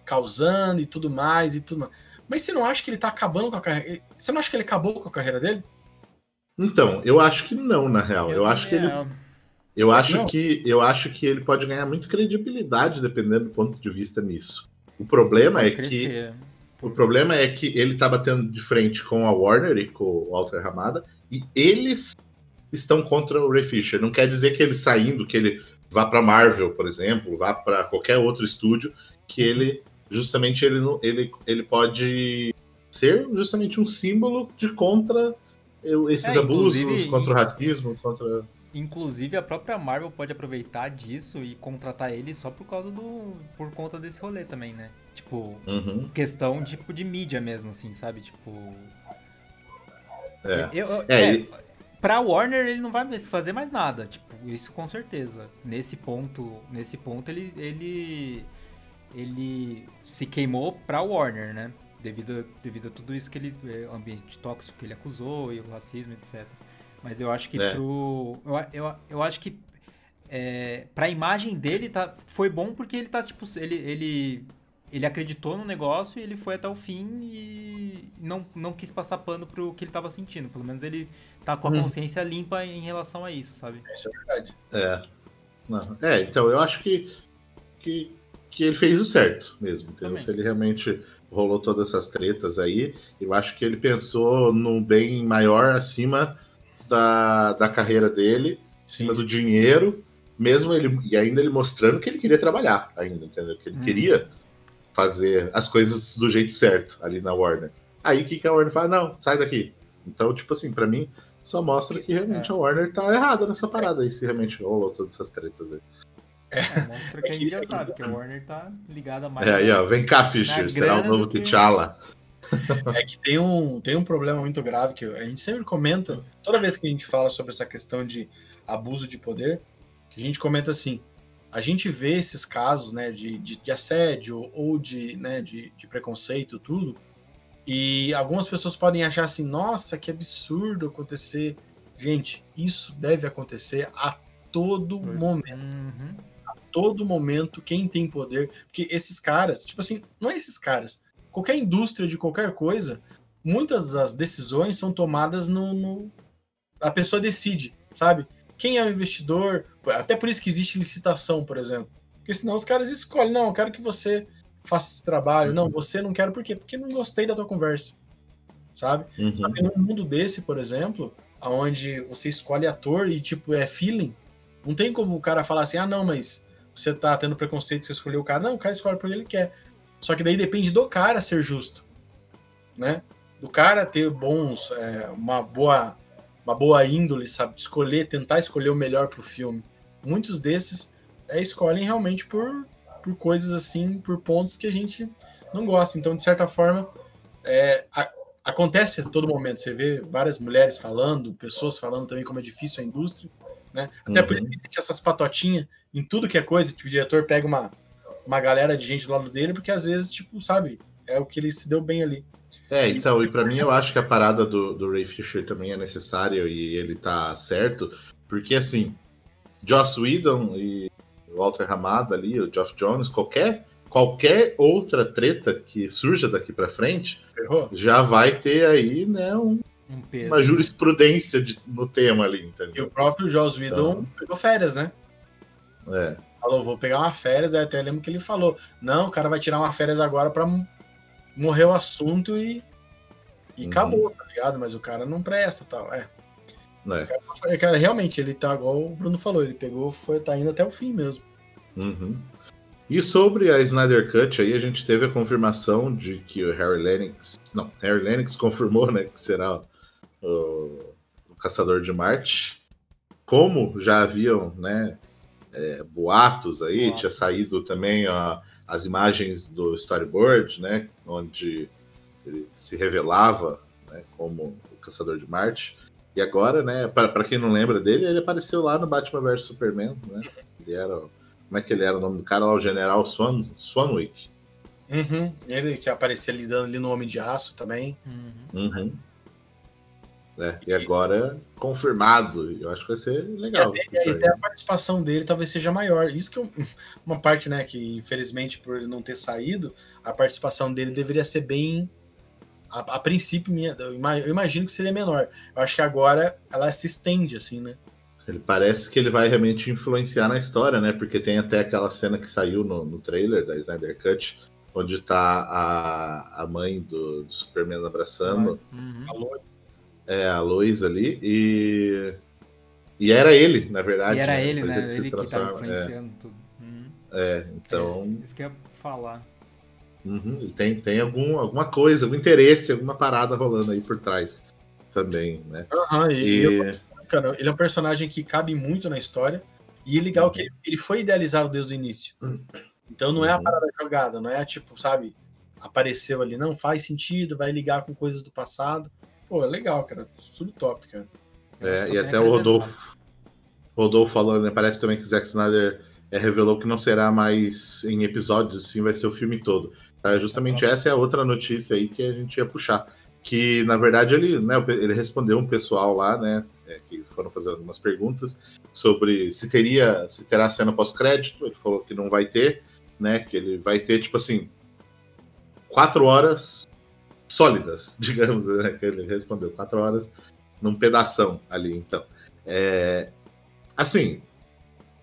causando e tudo mais e tudo mais. Mas você não acha que ele tá acabando com a carreira? Você não acha que ele acabou com a carreira dele? Então, eu acho que não, na real. Eu, eu acho que ele. Eu acho não. que eu acho que ele pode ganhar muito credibilidade dependendo do ponto de vista nisso. O problema é crescer. que o problema é que ele tá batendo de frente com a Warner e com o Walter Ramada e eles estão contra o Ray Fisher. Não quer dizer que ele saindo, que ele vá para Marvel, por exemplo, vá para qualquer outro estúdio, que ele justamente ele, ele, ele pode ser justamente um símbolo de contra esses é, abusos, contra o racismo, contra. Inclusive a própria Marvel pode aproveitar disso e contratar ele só por causa do. por conta desse rolê também, né? Tipo, uhum. questão tipo, de mídia mesmo, assim, sabe? Tipo. É. Eu, eu, é, é Pra Warner ele não vai fazer mais nada, tipo, isso com certeza. Nesse ponto, nesse ponto ele, ele ele se queimou pra Warner, né? Devido, devido a tudo isso que ele. O ambiente tóxico que ele acusou e o racismo, etc. Mas eu acho que é. pro. Eu, eu, eu acho que. É, pra imagem dele tá, foi bom porque ele tá, tipo, ele, ele, ele acreditou no negócio e ele foi até o fim e não, não quis passar pano pro que ele tava sentindo. Pelo menos ele tá com a hum. consciência limpa em relação a isso, sabe? Isso é verdade. É. Não. É, então eu acho que, que que ele fez o certo mesmo, entendeu? Se ele realmente rolou todas essas tretas aí, eu acho que ele pensou no bem maior acima da, da carreira dele, acima do dinheiro, mesmo ele e ainda ele mostrando que ele queria trabalhar ainda, entendeu? Que ele hum. queria fazer as coisas do jeito certo ali na Warner. Aí o que, que a Warner fala? Não, sai daqui. Então, tipo assim, para mim, só mostra que realmente é. a Warner tá errada nessa parada aí, se realmente rolou todas essas tretas aí. É, mostra que a gente já sabe que a Warner tá ligada mais. É, aí, ó, vem cá, Fischer, será o novo T'Challa. É que tem um, tem um problema muito grave que a gente sempre comenta, toda vez que a gente fala sobre essa questão de abuso de poder, que a gente comenta assim, a gente vê esses casos né, de, de, de assédio ou de, né, de, de preconceito, tudo, e algumas pessoas podem achar assim, nossa, que absurdo acontecer. Gente, isso deve acontecer a todo momento. Uhum todo momento quem tem poder, porque esses caras, tipo assim, não é esses caras, qualquer indústria de qualquer coisa, muitas das decisões são tomadas no, no a pessoa decide, sabe? Quem é o investidor? Até por isso que existe licitação, por exemplo. Porque senão os caras escolhem, não, eu quero que você faça esse trabalho. Não, você não quero por quê? Porque não gostei da tua conversa. Sabe? Uhum. Sabe, num mundo desse, por exemplo, onde você escolhe ator e tipo é feeling, não tem como o cara falar assim: "Ah, não, mas você tá tendo preconceito, você escolheu o cara. Não, o cara escolhe porque ele quer. Só que daí depende do cara ser justo, né? Do cara ter bons, é, uma boa, uma boa índole, sabe? Escolher, tentar escolher o melhor pro filme. Muitos desses é, escolhem realmente por, por coisas assim, por pontos que a gente não gosta. Então, de certa forma, é, a, acontece a todo momento. Você vê várias mulheres falando, pessoas falando também como é difícil a indústria. Né? Até uhum. por isso que existe essas patotinhas em tudo que é coisa, tipo, o diretor pega uma, uma galera de gente do lado dele, porque às vezes, tipo, sabe, é o que ele se deu bem ali. É, então, e para mim eu acho que a parada do, do Ray Fisher também é necessária e ele tá certo, porque assim, Joss Whedon e Walter Ramada ali, o Geoff Jones, qualquer qualquer outra treta que surja daqui para frente, Errou. já vai ter aí, né, um, um uma jurisprudência de, no tema ali, entendeu? E o próprio Joss Whedon então... pegou férias, né? É. Falou, vou pegar uma férias, daí até lembro que ele falou, não, o cara vai tirar uma férias agora pra morrer o assunto e, e uhum. acabou, tá ligado? Mas o cara não presta tal, é. é. Cara, cara, realmente, ele tá igual o Bruno falou, ele pegou, foi, tá indo até o fim mesmo. Uhum. E sobre a Snyder Cut, aí a gente teve a confirmação de que o Harry Lennox. Não, Harry Lennox confirmou, né, que será o, o Caçador de Marte. Como já haviam, né, é, boatos aí, Boatos. tinha saído também ó, as imagens do storyboard, né, onde ele se revelava né, como o Caçador de Marte. E agora, né, para quem não lembra dele, ele apareceu lá no Batman vs Superman, né? Ele era como é que ele era o nome do cara lá? O General Swan, Swanwick. Uhum. Ele que aparecia ali dando ali no Homem de Aço também. Uhum. uhum. É, e agora confirmado. Eu acho que vai ser legal. E até, e até a participação dele talvez seja maior. Isso que é uma parte, né, que infelizmente por ele não ter saído, a participação dele deveria ser bem. A, a princípio, minha, eu imagino que seria menor. Eu acho que agora ela se estende, assim, né? Ele parece que ele vai realmente influenciar na história, né? Porque tem até aquela cena que saiu no, no trailer da Snyder Cut, onde tá a, a mãe do, do Superman abraçando uhum. É, a Lois ali, e. E era ele, na verdade. E era né? ele, né? Ele que tava influenciando é. tudo. Uhum. É, então. É, isso que eu ia falar. Uhum, tem, tem algum, alguma coisa, algum interesse, alguma parada rolando aí por trás também, né? Uhum, e, e cara, ele é um personagem que cabe muito na história. E é legal que ele, ele foi idealizado desde o início. Então não é a uhum. parada jogada, não é tipo, sabe, apareceu ali, não faz sentido, vai ligar com coisas do passado. Pô, é legal, cara. Tudo top, cara. É, e até o Rodolfo, Rodolfo falou, né? Parece também que o Zack Snyder é, revelou que não será mais em episódios, sim, vai ser o filme todo. Tá? Justamente essa é a outra notícia aí que a gente ia puxar. Que, na verdade, ele, né, ele respondeu um pessoal lá, né? é, que foram fazendo algumas perguntas sobre se teria, se terá cena pós-crédito. Ele falou que não vai ter, né? Que ele vai ter, tipo assim, quatro horas sólidas, digamos, né? Que ele respondeu, quatro horas num pedação ali, então. É, assim,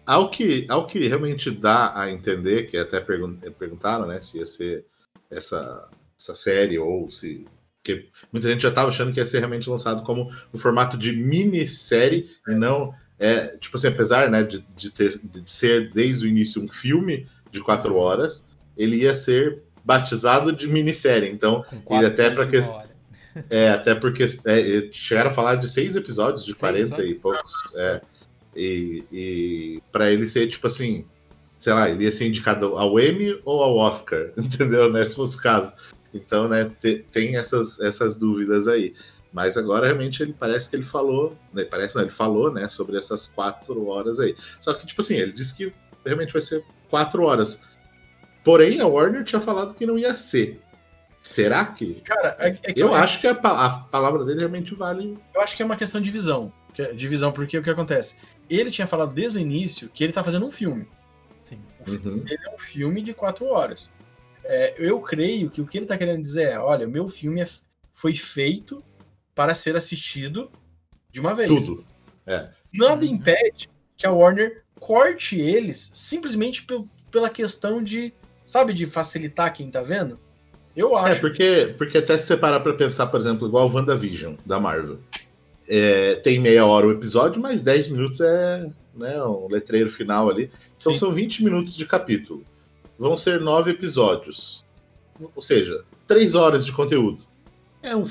ao que, ao que realmente dá a entender, que até perguntaram, né, se ia ser essa, essa série ou se porque muita gente já estava achando que ia ser realmente lançado como um formato de minissérie e não é tipo assim, apesar né, de, de, ter, de ser desde o início um filme de quatro horas, ele ia ser batizado de minissérie. Então, ele até para que é até porque é, chegaram a falar de seis episódios de seis 40 episódios? e poucos, é, e, e para ele ser tipo assim, sei lá, ele ia ser indicado ao Emmy ou ao Oscar, entendeu? Né, se fosse o caso. Então, né, tem essas, essas dúvidas aí. Mas agora realmente ele parece que ele falou, né, parece não, ele falou, né, sobre essas quatro horas aí. Só que, tipo assim, ele disse que realmente vai ser quatro horas. Porém, a Warner tinha falado que não ia ser. Será que? Cara, é, é que eu, eu acho que a, a, palavra dele realmente vale. Eu acho que é uma questão de visão. É, de visão, porque o que acontece? Ele tinha falado desde o início que ele tá fazendo um filme. Sim. Uhum. Ele é um filme de quatro horas. É, eu creio que o que ele está querendo dizer é: olha, o meu filme é, foi feito para ser assistido de uma vez. Tudo. É. Nada uhum. impede que a Warner corte eles simplesmente pela questão de, sabe, de facilitar quem tá vendo. Eu é, acho. É, porque, porque até se você parar pra pensar, por exemplo, igual o WandaVision da Marvel. É, tem meia hora o episódio, mas 10 minutos é né, um letreiro final ali. Então Sim. são 20 minutos de capítulo vão ser nove episódios. Ou seja, três horas de conteúdo. É um,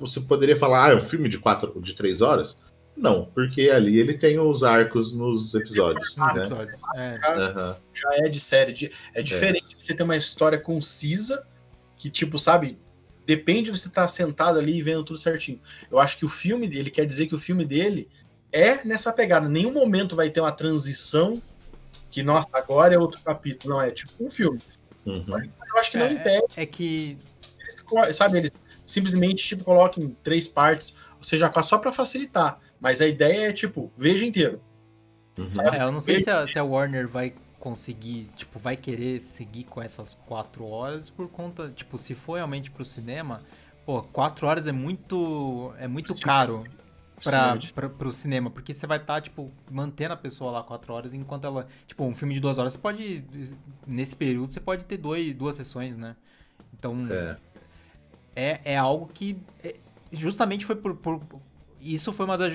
você poderia falar, ah, é um filme de quatro, de três horas? Não, porque ali ele tem os arcos nos episódios. Né? episódios. É. Uhum. Já é de série. De, é diferente é. você ter uma história concisa que, tipo, sabe, depende de você estar sentado ali e vendo tudo certinho. Eu acho que o filme dele quer dizer que o filme dele é nessa pegada. Nenhum momento vai ter uma transição que, nossa, agora é outro capítulo. Não, é tipo um filme. Uhum. Eu acho que não é, impede. É que. Eles, sabe, eles simplesmente tipo, colocam em três partes, ou seja, só para facilitar. Mas a ideia é, tipo, veja inteiro. Uhum. É, eu não sei se a, se a, Warner vai conseguir, tipo, vai querer seguir com essas quatro horas por conta, tipo, se for realmente pro cinema, pô, quatro horas é muito, é muito Sim. caro pra, pro cinema, porque você vai estar, tá, tipo, mantendo a pessoa lá quatro horas, enquanto ela. Tipo, um filme de duas horas, você pode. Nesse período, você pode ter dois, duas sessões, né? Então. É, é, é algo que. É, justamente foi por, por, isso foi uma das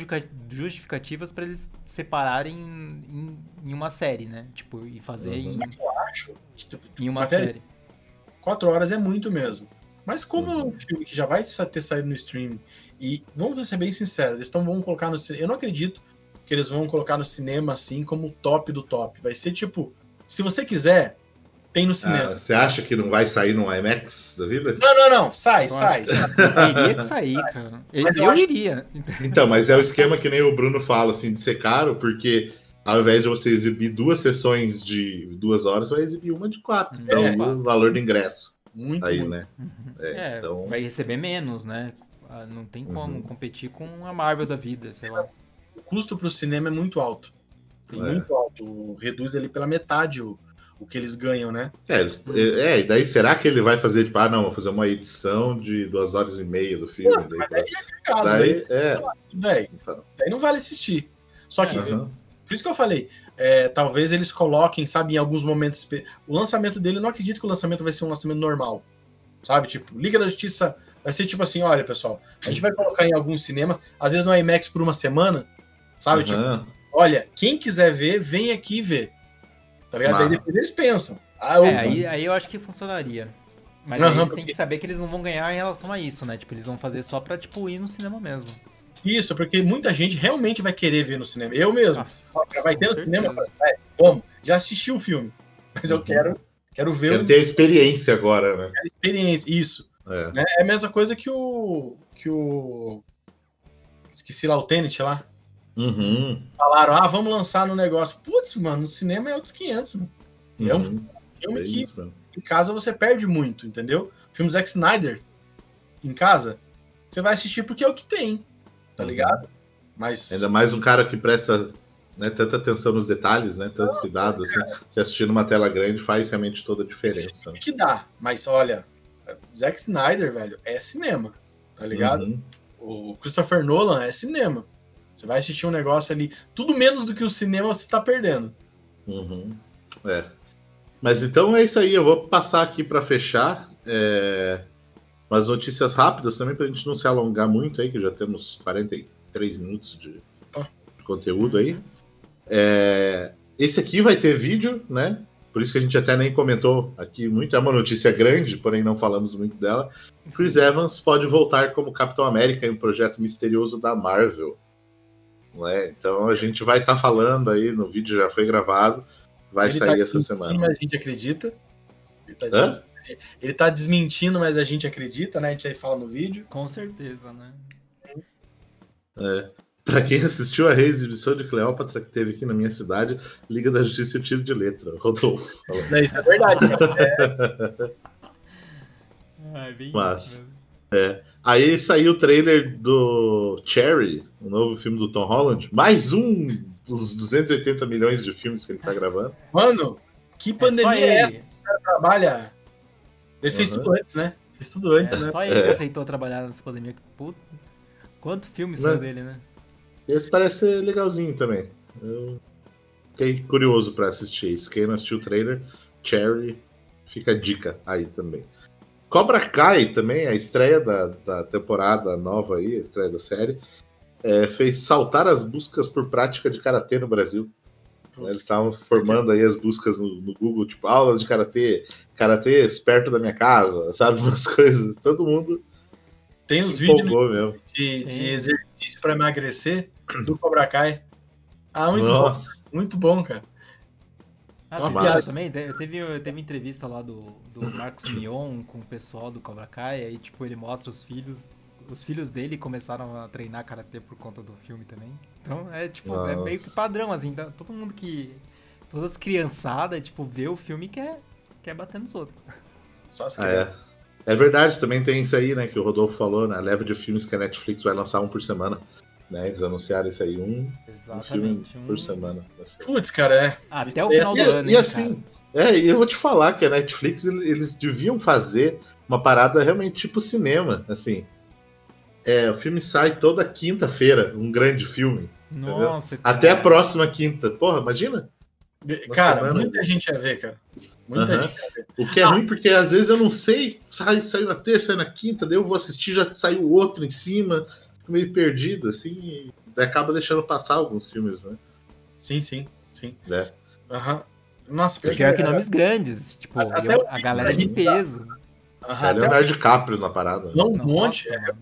justificativas para eles separarem em, em, uma série, né? Tipo, e fazer em, eu acho que, tipo, em uma série. Quatro horas é muito mesmo. Mas como é um uhum. filme que já vai ter saído no streaming, e vamos ser bem sinceros, eles estão vão colocar no Eu não acredito que eles vão colocar no cinema assim como o top do top. Vai ser tipo, se você quiser, tem no cinema. Ah, você acha que não vai sair no IMAX da vida? Não, não, não. Sai, sai. Teria que sair, cara. Eu, eu acho... iria. Então, mas é o esquema que nem o Bruno fala, assim, de ser caro, porque ao invés de você exibir duas sessões de duas horas, você vai exibir uma de quatro. É, então, é, o valor do ingresso. Muito, aí, muito. né? Uhum. É, é, então... vai receber menos, né? Ah, não tem como uhum. competir com a Marvel da vida, sei lá. O custo para o cinema é muito alto. É. Muito alto. Reduz ali pela metade o, o que eles ganham, né? É, eles, é, e daí será que ele vai fazer, tipo, ah, não, vou fazer uma edição de duas horas e meia do filme? Pô, daí, mas daí é cagado, daí, é. Assim, então. Daí não vale assistir. Só que, uhum. por isso que eu falei, é, talvez eles coloquem, sabe, em alguns momentos. O lançamento dele, eu não acredito que o lançamento vai ser um lançamento normal. Sabe? Tipo, Liga da Justiça vai ser tipo assim: olha, pessoal, a gente vai colocar em alguns cinemas, às vezes no IMAX por uma semana, sabe? Uhum. Tipo, olha, quem quiser ver, vem aqui ver. Tá ligado? Mas... Aí depois eles pensam. Ah, é, aí, aí eu acho que funcionaria. Mas uhum, eles têm que saber que eles não vão ganhar em relação a isso, né? Tipo, eles vão fazer só pra, tipo, ir no cinema mesmo. Isso, porque muita gente realmente vai querer ver no cinema. Eu mesmo. Ah, vai ter no cinema, é, vamos, já assisti o filme. Mas eu uhum. quero, quero ver. Quero o... ter a experiência agora, né? A experiência, isso. É. Né? é a mesma coisa que o. que o. Esqueci lá o Tenet lá. Uhum. Falaram, ah, vamos lançar no negócio. Putz, mano, no cinema é outros 500, mano. Uhum. É um uhum. filme é que isso, em casa você perde muito, entendeu? Filme Zack Snyder em casa, você vai assistir porque é o que tem, tá uhum. ligado? Mas... Ainda mais um cara que presta né, tanta atenção nos detalhes, né? Tanto Não, cuidado, assim, se assistir numa tela grande faz realmente toda a diferença. Que dá, mas olha, Zack Snyder, velho, é cinema, tá ligado? Uhum. O Christopher Nolan é cinema. Você vai assistir um negócio ali, tudo menos do que o cinema você tá perdendo. Uhum. É. Mas então é isso aí, eu vou passar aqui para fechar. É... Umas notícias rápidas também, para a gente não se alongar muito aí, que já temos 43 minutos de, de conteúdo aí. É... Esse aqui vai ter vídeo, né? Por isso que a gente até nem comentou aqui muito. É uma notícia grande, porém não falamos muito dela. Chris Evans pode voltar como Capitão América em um projeto misterioso da Marvel. Né? Então a gente vai estar tá falando aí, no vídeo já foi gravado, vai ele sair tá essa semana. Mas a gente acredita. Ele tá, Hã? ele tá desmentindo, mas a gente acredita, né? A gente aí fala no vídeo. Com certeza, né? É. Pra quem assistiu a reexibição de Cleópatra que teve aqui na minha cidade, Liga da Justiça e o Tiro de Letra. Rodolfo. Não, isso é verdade. É... é bem Mas, é. Aí saiu o trailer do Cherry, o novo filme do Tom Holland. Mais um dos 280 milhões de filmes que ele tá gravando. Mano, que pandemia é, é essa? O cara trabalha. Ele fez uhum. tudo antes, né? Fez tudo antes, é, né? Só ele é. que aceitou trabalhar nessa pandemia. Puta. Quanto filme saiu dele, né? Esse parece ser legalzinho também. Eu fiquei curioso para assistir isso. Quem não assistiu o trailer, Cherry, fica a dica aí também. Cobra Kai também, a estreia da, da temporada nova aí, a estreia da série, é, fez saltar as buscas por prática de karatê no Brasil. Eles estavam formando aí as buscas no, no, Google, tipo, aulas de karatê, karatê perto da minha casa, sabe? Umas coisas. Todo mundo. Tem uns vídeos. De, de exercício para emagrecer do Cobra Kai. Ah, muito Nossa. bom. Muito bom, cara. Ah, você viu também? Teve, teve entrevista lá do, do Marcos Mion com o pessoal do Cobra Kai, aí tipo, ele mostra os filhos. Os filhos dele começaram a treinar karatê por conta do filme também. Então é tipo, Nossa. é meio que padrão, assim. Então, todo mundo que. Todas as criançadas, tipo, vê o filme e quer, quer bater nos outros. Só as crianças. É. é verdade, também tem isso aí, né, que o Rodolfo falou, né? A leva de filmes que a Netflix vai lançar um por semana. Né? Eles anunciaram isso aí, um, um filme um... por semana. Putz, cara, é. Até o final do e, ano. E assim, é, e eu vou te falar que a Netflix, eles deviam fazer uma parada realmente tipo cinema, assim. É, o filme sai toda quinta-feira, um grande filme. Nossa, Até a próxima quinta. Porra, imagina? Cara, semana. muita gente ia ver, cara. Muita uhum. gente ia ver. O que é ah. ruim porque às vezes eu não sei, sai, saiu na terça, saiu na quinta, daí eu vou assistir, já saiu outro em cima meio perdido, assim, e acaba deixando passar alguns filmes, né? Sim, sim, sim. É. Aham. Nossa, pior, pior que nomes grandes, tipo, até eu, a galera de peso. Aham, é Leonardo DiCaprio na parada. Não, um monte. É,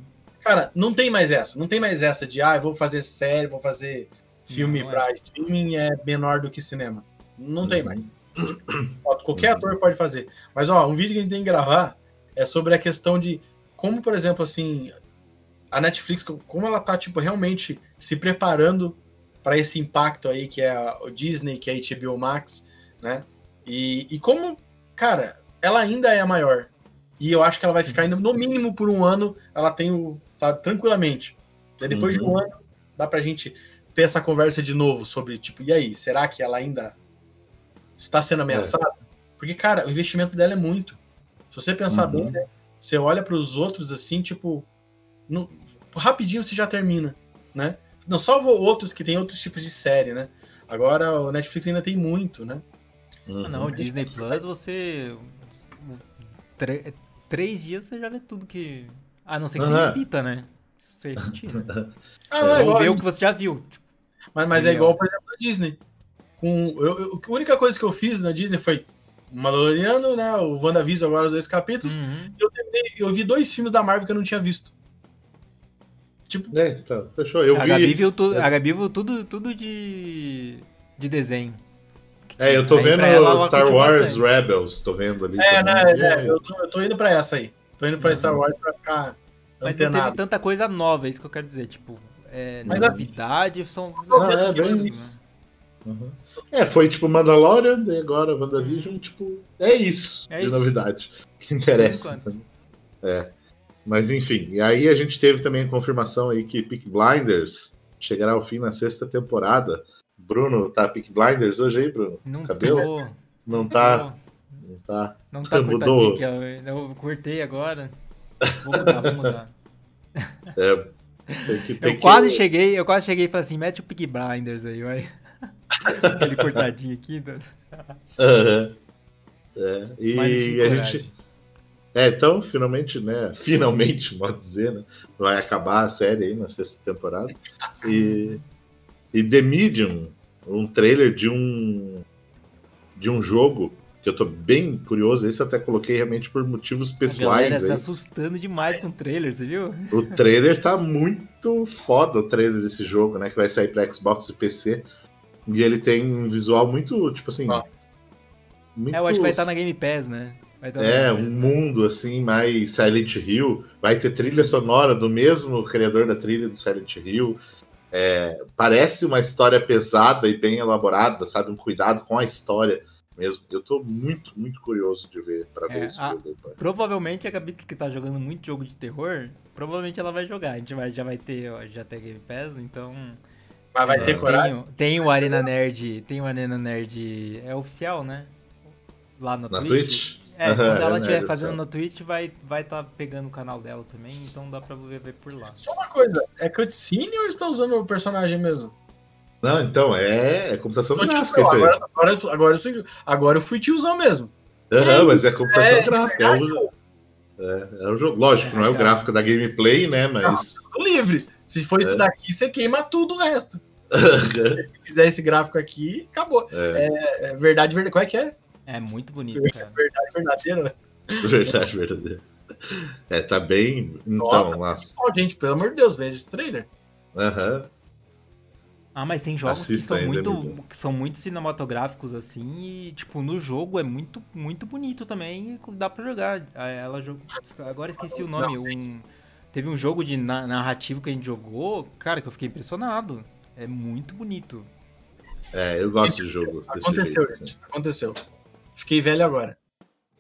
cara, não tem mais essa. Não tem mais essa de, ah, eu vou fazer série, vou fazer filme não, pra é. streaming é menor do que cinema. Não tem mais. Qualquer ator pode fazer. Mas, ó, um vídeo que a gente tem que gravar é sobre a questão de como, por exemplo, assim, a Netflix, como ela tá, tipo, realmente se preparando para esse impacto aí que é o Disney, que é a HBO Max, né? E, e como, cara, ela ainda é a maior. E eu acho que ela vai ficar ainda, no mínimo por um ano, ela tem o, sabe, tranquilamente. E depois uhum. de um uhum. ano, dá pra gente ter essa conversa de novo sobre, tipo, e aí, será que ela ainda está sendo ameaçada? É. Porque, cara, o investimento dela é muito. Se você pensar uhum. bem, né, você olha para os outros assim, tipo, no, rapidinho você já termina, né? Não salvo outros que tem outros tipos de série, né? Agora o Netflix ainda tem muito, né? Uhum. Ah, não, o Disney Plus você. Três dias você já vê tudo que. Ah, não sei que uhum. você repita, né? Você repita. ah, não, é Ou ver o que você já viu. Tipo, mas, mas é igual, por exemplo, a Disney. Com, eu, eu, a única coisa que eu fiz na Disney foi o Mandaloriano, né? O WandaVision, agora os dois capítulos. Uhum. Eu, terminei, eu vi dois filmes da Marvel que eu não tinha visto. Tipo. É, tá, fechou. Eu a vi. Gabi viu, tu, a Gabi viu tudo, tudo de, de desenho. É, eu tô vendo Star Wars bastante. Rebels, tô vendo ali. É, né, é, eu, tô, eu tô indo pra essa aí. Tô indo pra uhum. Star Wars pra ficar. Mas antenado. não teve tanta coisa nova, é isso que eu quero dizer. Tipo, é, Mas novidade assim, são. Não, é, bem isso. Né? Uhum. É, foi tipo Mandalorian, e agora WandaVision, uhum. tipo, é isso é de isso. novidade que interessa. É. Mas enfim, e aí a gente teve também a confirmação aí que Peak Blinders chegará ao fim na sexta temporada. Bruno, tá Peak Blinders hoje aí, Bruno? Não Cabelo? Tô. Não tá. Não tá. Não tá Mudou. Aqui, eu cortei agora. Vou mudar, vou mudar. É, tem que, tem eu que... quase cheguei, eu quase cheguei e falei assim, mete o Peak Blinders aí, vai. Aquele cortadinho aqui. Uhum. É, e a gente. É, então, finalmente, né? Finalmente, modo dizer, né? Vai acabar a série aí na sexta temporada. E, e The Medium, um trailer de um de um jogo que eu tô bem curioso. Esse até coloquei realmente por motivos pessoais. A galera se assustando demais com o trailer, você viu? O trailer tá muito foda, o trailer desse jogo, né? Que vai sair pra Xbox e PC. E ele tem um visual muito, tipo assim. Muito... É, eu acho que vai estar na Game Pass, né? É, um mundo assim, mais Silent Hill. Vai ter trilha sonora do mesmo criador da trilha do Silent Hill. É, parece uma história pesada e bem elaborada, sabe? Um cuidado com a história mesmo. Eu tô muito, muito curioso de ver para ver é, esse a, jogo. Aí, provavelmente a Gabi que tá jogando muito jogo de terror, provavelmente ela vai jogar. A gente vai, já vai ter, já tem Game Pass, então. Mas vai é, ter coragem. Tem, tem, o Arena Nerd, tem o Arena Nerd é oficial, né? Lá no Na Twitch. Twitch? É, quando ela estiver fazendo no Twitch, vai estar vai tá pegando o canal dela também, então dá pra ver, ver por lá. Só uma coisa, é cutscene ou está usando o personagem mesmo? Não, então, é, é computação então, gráfica. Tipo, agora, agora, agora, eu fui, agora eu fui tiozão mesmo. Aham, mas é computação é, gráfica. É, o, é, é o jogo. Lógico, não é o gráfico da gameplay, né? Mas. Não, livre. Se for isso é. daqui, você queima tudo o resto. Se fizer esse gráfico aqui, acabou. É. é, é verdade, verdade. Qual é que é? É muito bonito, cara. Verdade verdadeira. Verdade verdadeira. É, tá bem. Então, nossa. nossa. gente, pelo amor de Deus, veja esse trailer. Aham. Uhum. Ah, mas tem jogos Assista que são muito que são muito cinematográficos assim e tipo no jogo é muito muito bonito também e dá para jogar. Ela jogou, agora esqueci o nome, um teve um jogo de narrativo que a gente jogou, cara, que eu fiquei impressionado. É muito bonito. É, eu gosto de jogo. Aconteceu, jeito, gente. Assim. Aconteceu. Fiquei velho agora.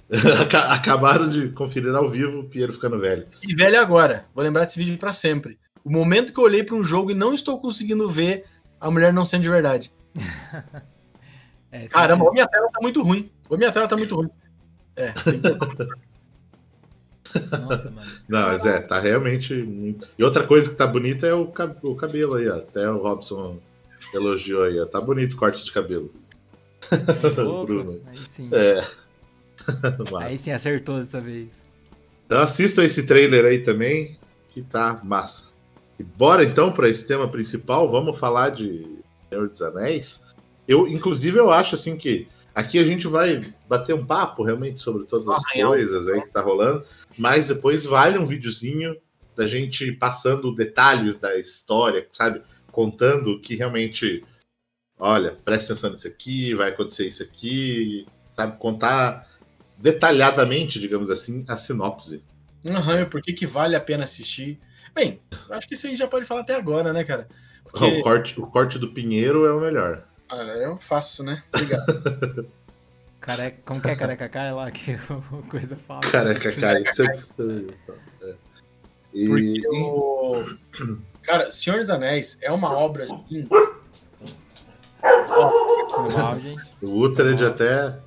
Acabaram de conferir ao vivo o Piero ficando velho. E velho agora. Vou lembrar desse vídeo para sempre. O momento que eu olhei para um jogo e não estou conseguindo ver a mulher não sendo de verdade. é, Caramba, ou minha tela tá muito ruim. Ou minha tela tá muito ruim. É. Nossa, mano. Não, mas é, tá realmente. E outra coisa que tá bonita é o, cabelo aí, ó. Até o Robson elogiou aí, ó. Tá bonito o corte de cabelo. Bruno. Aí sim. É. aí sim, acertou dessa vez. Então assista esse trailer aí também, que tá massa. E bora então para esse tema principal, vamos falar de Senhor dos Anéis. Eu, inclusive, eu acho assim que aqui a gente vai bater um papo realmente sobre todas as coisas aí que tá rolando, mas depois vale um videozinho da gente passando detalhes da história, sabe? Contando que realmente, olha, presta atenção nisso aqui, vai acontecer isso aqui, sabe? Contar detalhadamente, digamos assim, a sinopse. Uhum, por que, que vale a pena assistir. Bem, acho que isso aí já pode falar até agora, né, cara? Porque... O, corte, o corte do Pinheiro é o melhor. Ah, eu faço, né? Obrigado. Careca, como que é careca cai lá que o coisa fala? Careca cai, sempre. É. E... Porque o... Cara, Senhor dos Anéis é uma obra assim. O Utrecht até.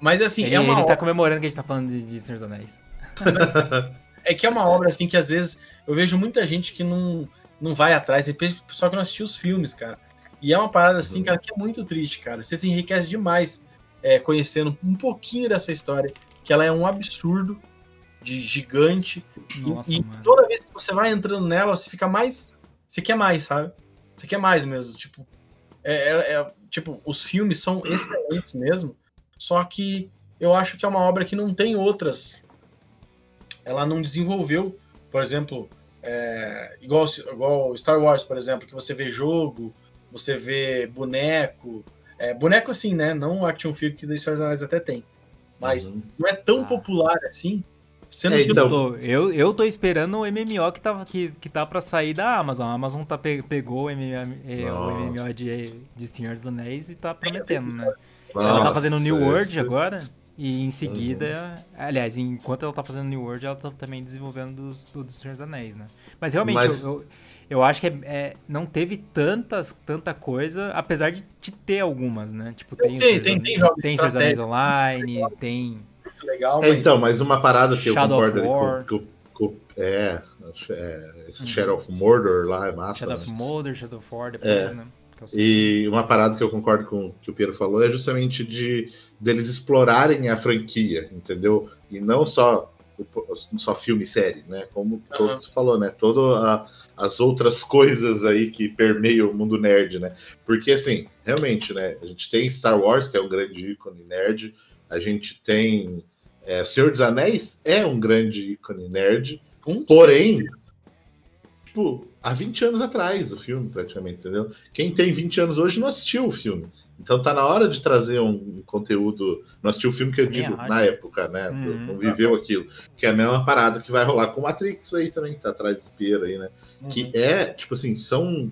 mas assim, ele, é uma. Ele tá comemorando que a gente tá falando de, de Senhor dos Anéis. é que é uma obra assim que às vezes eu vejo muita gente que não, não vai atrás, só que não assistiu os filmes, cara. E é uma parada assim, cara, que é muito triste, cara. Você se enriquece demais é, conhecendo um pouquinho dessa história, que ela é um absurdo de gigante. Nossa, e, e toda vez que você vai entrando nela, você fica mais. Você quer mais, sabe? Você quer mais mesmo. Tipo, é, é, é, tipo os filmes são excelentes mesmo. Só que eu acho que é uma obra que não tem outras. Ela não desenvolveu, por exemplo, é, igual, igual Star Wars, por exemplo, que você vê jogo, você vê boneco. É, boneco assim, né? Não action figure que da História Anéis até tem. Mas uhum. não é tão ah. popular assim. Sendo é, então... eu, tô, eu, eu tô esperando o MMO que tá, que, que tá pra sair da Amazon. A Amazon tá, pegou o MMO, é, o MMO de, de Senhor dos Anéis e tá prometendo, né? Nossa, ela tá fazendo New World esse... agora. E em seguida, uhum. aliás, enquanto ela tá fazendo New World, ela tá também desenvolvendo dos, do Senhor dos Anéis, né? Mas realmente, Mas... Eu, eu, eu, acho que é, é, não teve tantas, tanta coisa, apesar de, de ter algumas, né? Tipo, tem, tem, tem, tem, jogos tem Senhor dos Anéis Online, tem muito legal. É, mas... então, mas uma parada que Shadow eu concordo com, com, com, é, é, esse uhum. Shadow of Mordor lá é massa. Shadow né? of Mordor, Shadow of War, depois, é. né? E uma parada que eu concordo com o que o Piero falou é justamente de deles explorarem a franquia, entendeu? E não só só filme e série, né? Como uhum. você falou, né? Todas as outras coisas aí que permeiam o mundo nerd, né? Porque assim, realmente, né? A gente tem Star Wars, que é um grande ícone nerd, a gente tem é, Senhor dos Anéis é um grande ícone nerd, Com porém, tipo, há 20 anos atrás o filme, praticamente, entendeu? Quem tem 20 anos hoje não assistiu o filme. Então tá na hora de trazer um conteúdo. Não assistiu o filme que eu digo na época, né? Uhum. Não viveu aquilo. Que é a mesma parada que vai rolar com Matrix aí também, que tá atrás do Piero aí, né? Uhum. Que é, tipo assim, são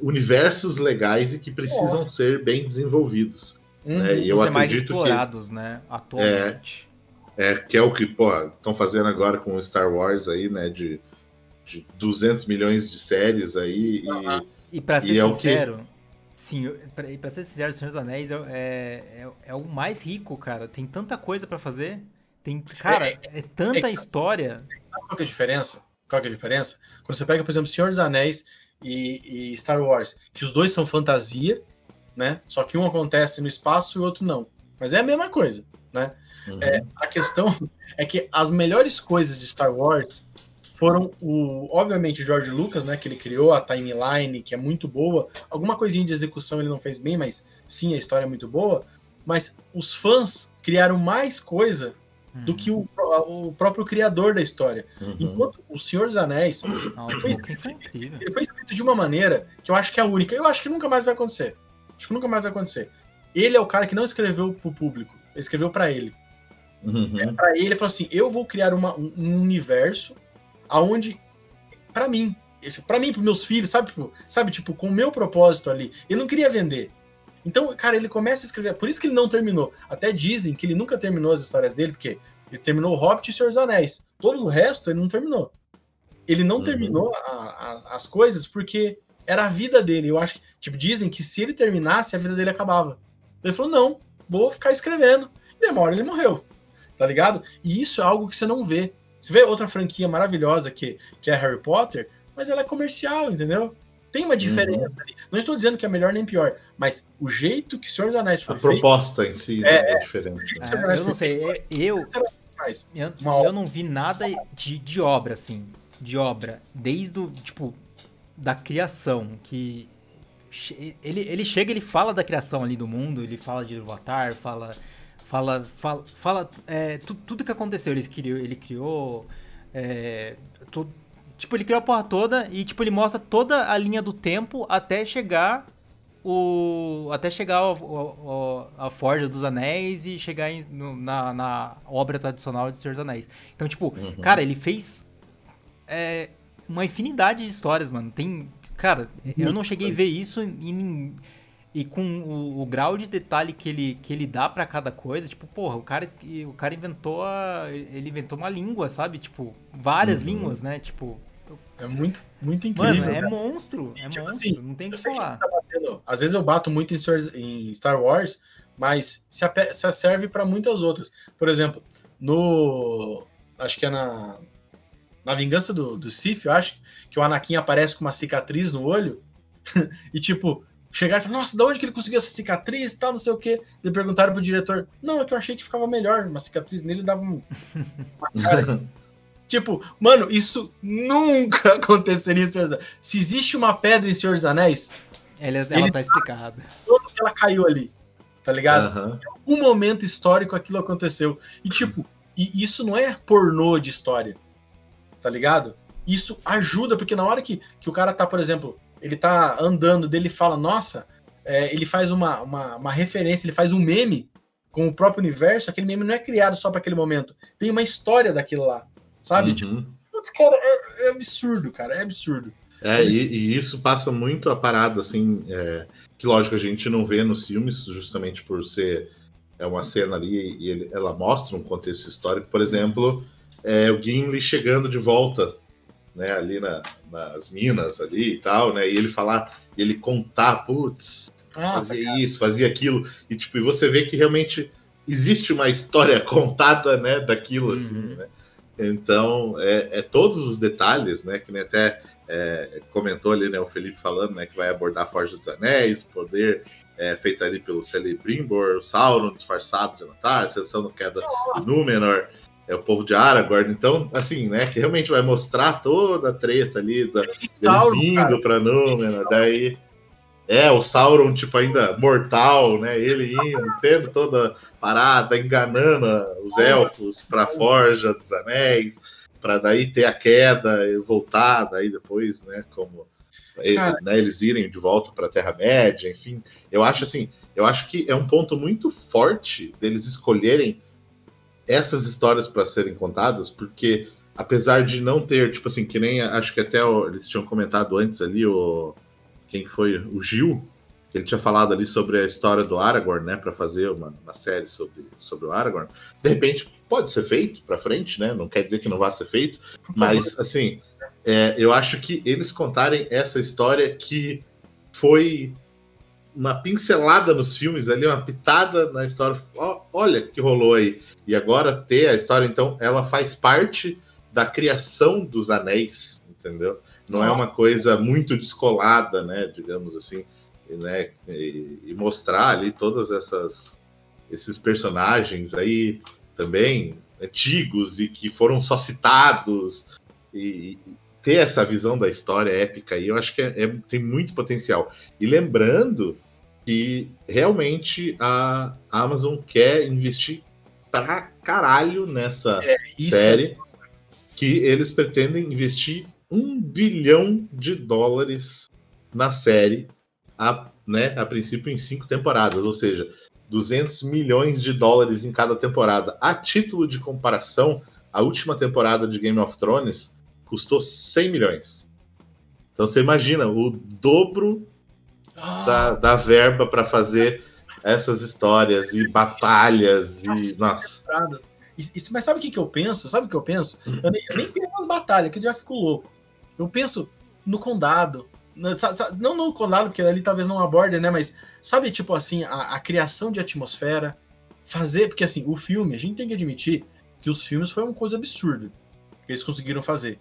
universos legais e que precisam Nossa. ser bem desenvolvidos. Uhum, né? E eu ser mais explorados, que, né? Atualmente. É, é, que é o que, estão fazendo agora com Star Wars aí, né? De, de 200 milhões de séries aí. Uhum. E, e para ser e sincero, é que... sim, pra, pra ser sincero, Senhor dos Anéis é, é, é, é o mais rico, cara. Tem tanta coisa para fazer. Tem, cara, é, é, é tanta história. Sabe qual é a diferença? Qual é a diferença? Quando você pega, por exemplo, Senhor dos Anéis e, e Star Wars, que os dois são fantasia, né? Só que um acontece no espaço e o outro não. Mas é a mesma coisa, né? Uhum. É, a questão é que as melhores coisas de Star Wars foram o, obviamente, o George Lucas, né? Que ele criou a timeline, que é muito boa. Alguma coisinha de execução ele não fez bem, mas sim, a história é muito boa. Mas os fãs criaram mais coisa uhum. do que o, o, próprio criador da história. Uhum. Enquanto o Senhor dos Anéis Não, foi, escrito, ele foi escrito de uma maneira que eu acho que é a única. Eu acho que nunca mais vai acontecer. Acho que nunca mais vai acontecer. Ele é o cara que não escreveu pro público, ele escreveu para ele. Uhum. É, para ele, ele falou assim: eu vou criar uma, um universo aonde, para mim, para mim, pros meus filhos, sabe, tipo, sabe, tipo, com o meu propósito ali. Ele não queria vender. Então, cara, ele começa a escrever. Por isso que ele não terminou. Até dizem que ele nunca terminou as histórias dele, porque ele terminou o Hobbit e Senhor dos Anéis. Todo o resto ele não terminou. Ele não uhum. terminou a, a, as coisas porque era a vida dele. Eu acho que, tipo, dizem que se ele terminasse, a vida dele acabava. Ele falou: não, vou ficar escrevendo. E demora, ele morreu. Tá ligado? E isso é algo que você não vê. Você vê outra franquia maravilhosa que, que é Harry Potter, mas ela é comercial, entendeu? Tem uma diferença uhum. ali. Não estou dizendo que é melhor nem pior, mas o jeito que o Senhor dos Anéis foi A proposta em si é, é, é diferente. É, eu não sei, eu, eu, eu não vi nada de, de obra, assim, de obra, desde o, tipo, da criação, que ele, ele chega, ele fala da criação ali do mundo, ele fala de Avatar, fala fala fala, fala é, tu, tudo que aconteceu, ele criou, ele criou é, tu, tipo, ele criou a porra toda e tipo ele mostra toda a linha do tempo até chegar o até chegar a Forja dos Anéis e chegar em, no, na, na, obra tradicional de Senhor dos Anéis. Então, tipo, uhum. cara, ele fez é, uma infinidade de histórias, mano. Tem. Cara, eu não cheguei a ver isso em, e com o, o, grau de detalhe que ele, que ele dá para cada coisa, tipo, porra, o cara, o cara inventou a, ele inventou uma língua, sabe? Tipo, várias uhum. línguas, né? Tipo, é muito, muito incrível. Mano, é cara. monstro. É tipo monstro. Assim, não tem o que falar. Que tá batendo, às vezes eu bato muito em, Star Wars, mas se, se serve para muitas outras. Por exemplo, no. Acho que é na. Na Vingança do, do Sith, eu acho que o Anakin aparece com uma cicatriz no olho. e tipo, chegar e falar, nossa, de onde que ele conseguiu essa cicatriz e tal, não sei o quê. E perguntaram pro diretor, não, é que eu achei que ficava melhor, uma cicatriz nele dava um, uma cara. Tipo, mano, isso nunca aconteceria em Senhor dos Anéis. Se existe uma pedra em Senhor dos Anéis. Ela, ela ele tá explicada. Todo que ela caiu ali. Tá ligado? Uhum. Em algum momento histórico aquilo aconteceu. E, tipo, e isso não é pornô de história. Tá ligado? Isso ajuda, porque na hora que, que o cara tá, por exemplo, ele tá andando dele fala, nossa, é, ele faz uma, uma, uma referência, ele faz um meme com o próprio universo, aquele meme não é criado só para aquele momento. Tem uma história daquilo lá. Sabe? Uhum. Tipo, putz, cara, é, é, absurdo, cara, é absurdo. É, e, e, isso passa muito a parada, assim, é, que lógico a gente não vê nos filmes, justamente por ser é uma cena ali e ele, ela mostra um contexto histórico. Por exemplo, é, o Gimli chegando de volta, né, ali na, nas minas ali e tal, né, e ele falar, ele contar, putz, fazia cara. isso, fazia aquilo, e tipo, e você vê que realmente existe uma história contada, né, daquilo, uhum. assim, né. Então, é, é, todos os detalhes, né? Que nem até é, comentou ali, né? O Felipe falando, né? Que vai abordar a Forja dos Anéis, poder é, feito ali pelo Celebrimbor, Sauron disfarçado de Anatar, sessão do queda de Númenor, é o povo de Aragorn. Então, assim, né? Que realmente vai mostrar toda a treta ali da, deles indo para Númenor, daí é, o Sauron, tipo, ainda mortal, né? Ele indo, tendo toda parada, enganando os elfos pra Forja dos Anéis, para daí ter a queda e voltar, daí depois, né? Como eles, né, eles irem de volta pra Terra-média, enfim. Eu acho assim, eu acho que é um ponto muito forte deles escolherem essas histórias para serem contadas, porque apesar de não ter, tipo assim, que nem acho que até eles tinham comentado antes ali, o quem foi o Gil, que ele tinha falado ali sobre a história do Aragorn, né, para fazer uma, uma, série sobre, sobre o Aragorn. De repente pode ser feito para frente, né? Não quer dizer que não vá ser feito, mas assim, é, eu acho que eles contarem essa história que foi uma pincelada nos filmes ali, uma pitada na história. olha que rolou aí. E agora ter a história, então, ela faz parte da criação dos anéis, entendeu? não é uma coisa muito descolada, né, digamos assim, né, e, e mostrar ali todas essas esses personagens aí também antigos e que foram só citados e, e ter essa visão da história épica aí, eu acho que é, é, tem muito potencial. E lembrando que realmente a Amazon quer investir pra caralho nessa é, série, que eles pretendem investir um bilhão de dólares na série, a, né, a princípio em cinco temporadas, ou seja, 200 milhões de dólares em cada temporada. A título de comparação, a última temporada de Game of Thrones custou 100 milhões. Então você imagina o dobro ah. da, da verba para fazer essas histórias e batalhas e nossa. mas sabe o que, que eu penso? Sabe o que eu penso? Eu nem, nem penso nas batalhas, que eu já fico louco. Eu penso no condado. Não no condado, porque ali talvez não aborde, né? Mas sabe, tipo assim, a, a, criação de atmosfera, fazer. Porque assim, o filme, a gente tem que admitir que os filmes foi uma coisa absurda que eles conseguiram fazer.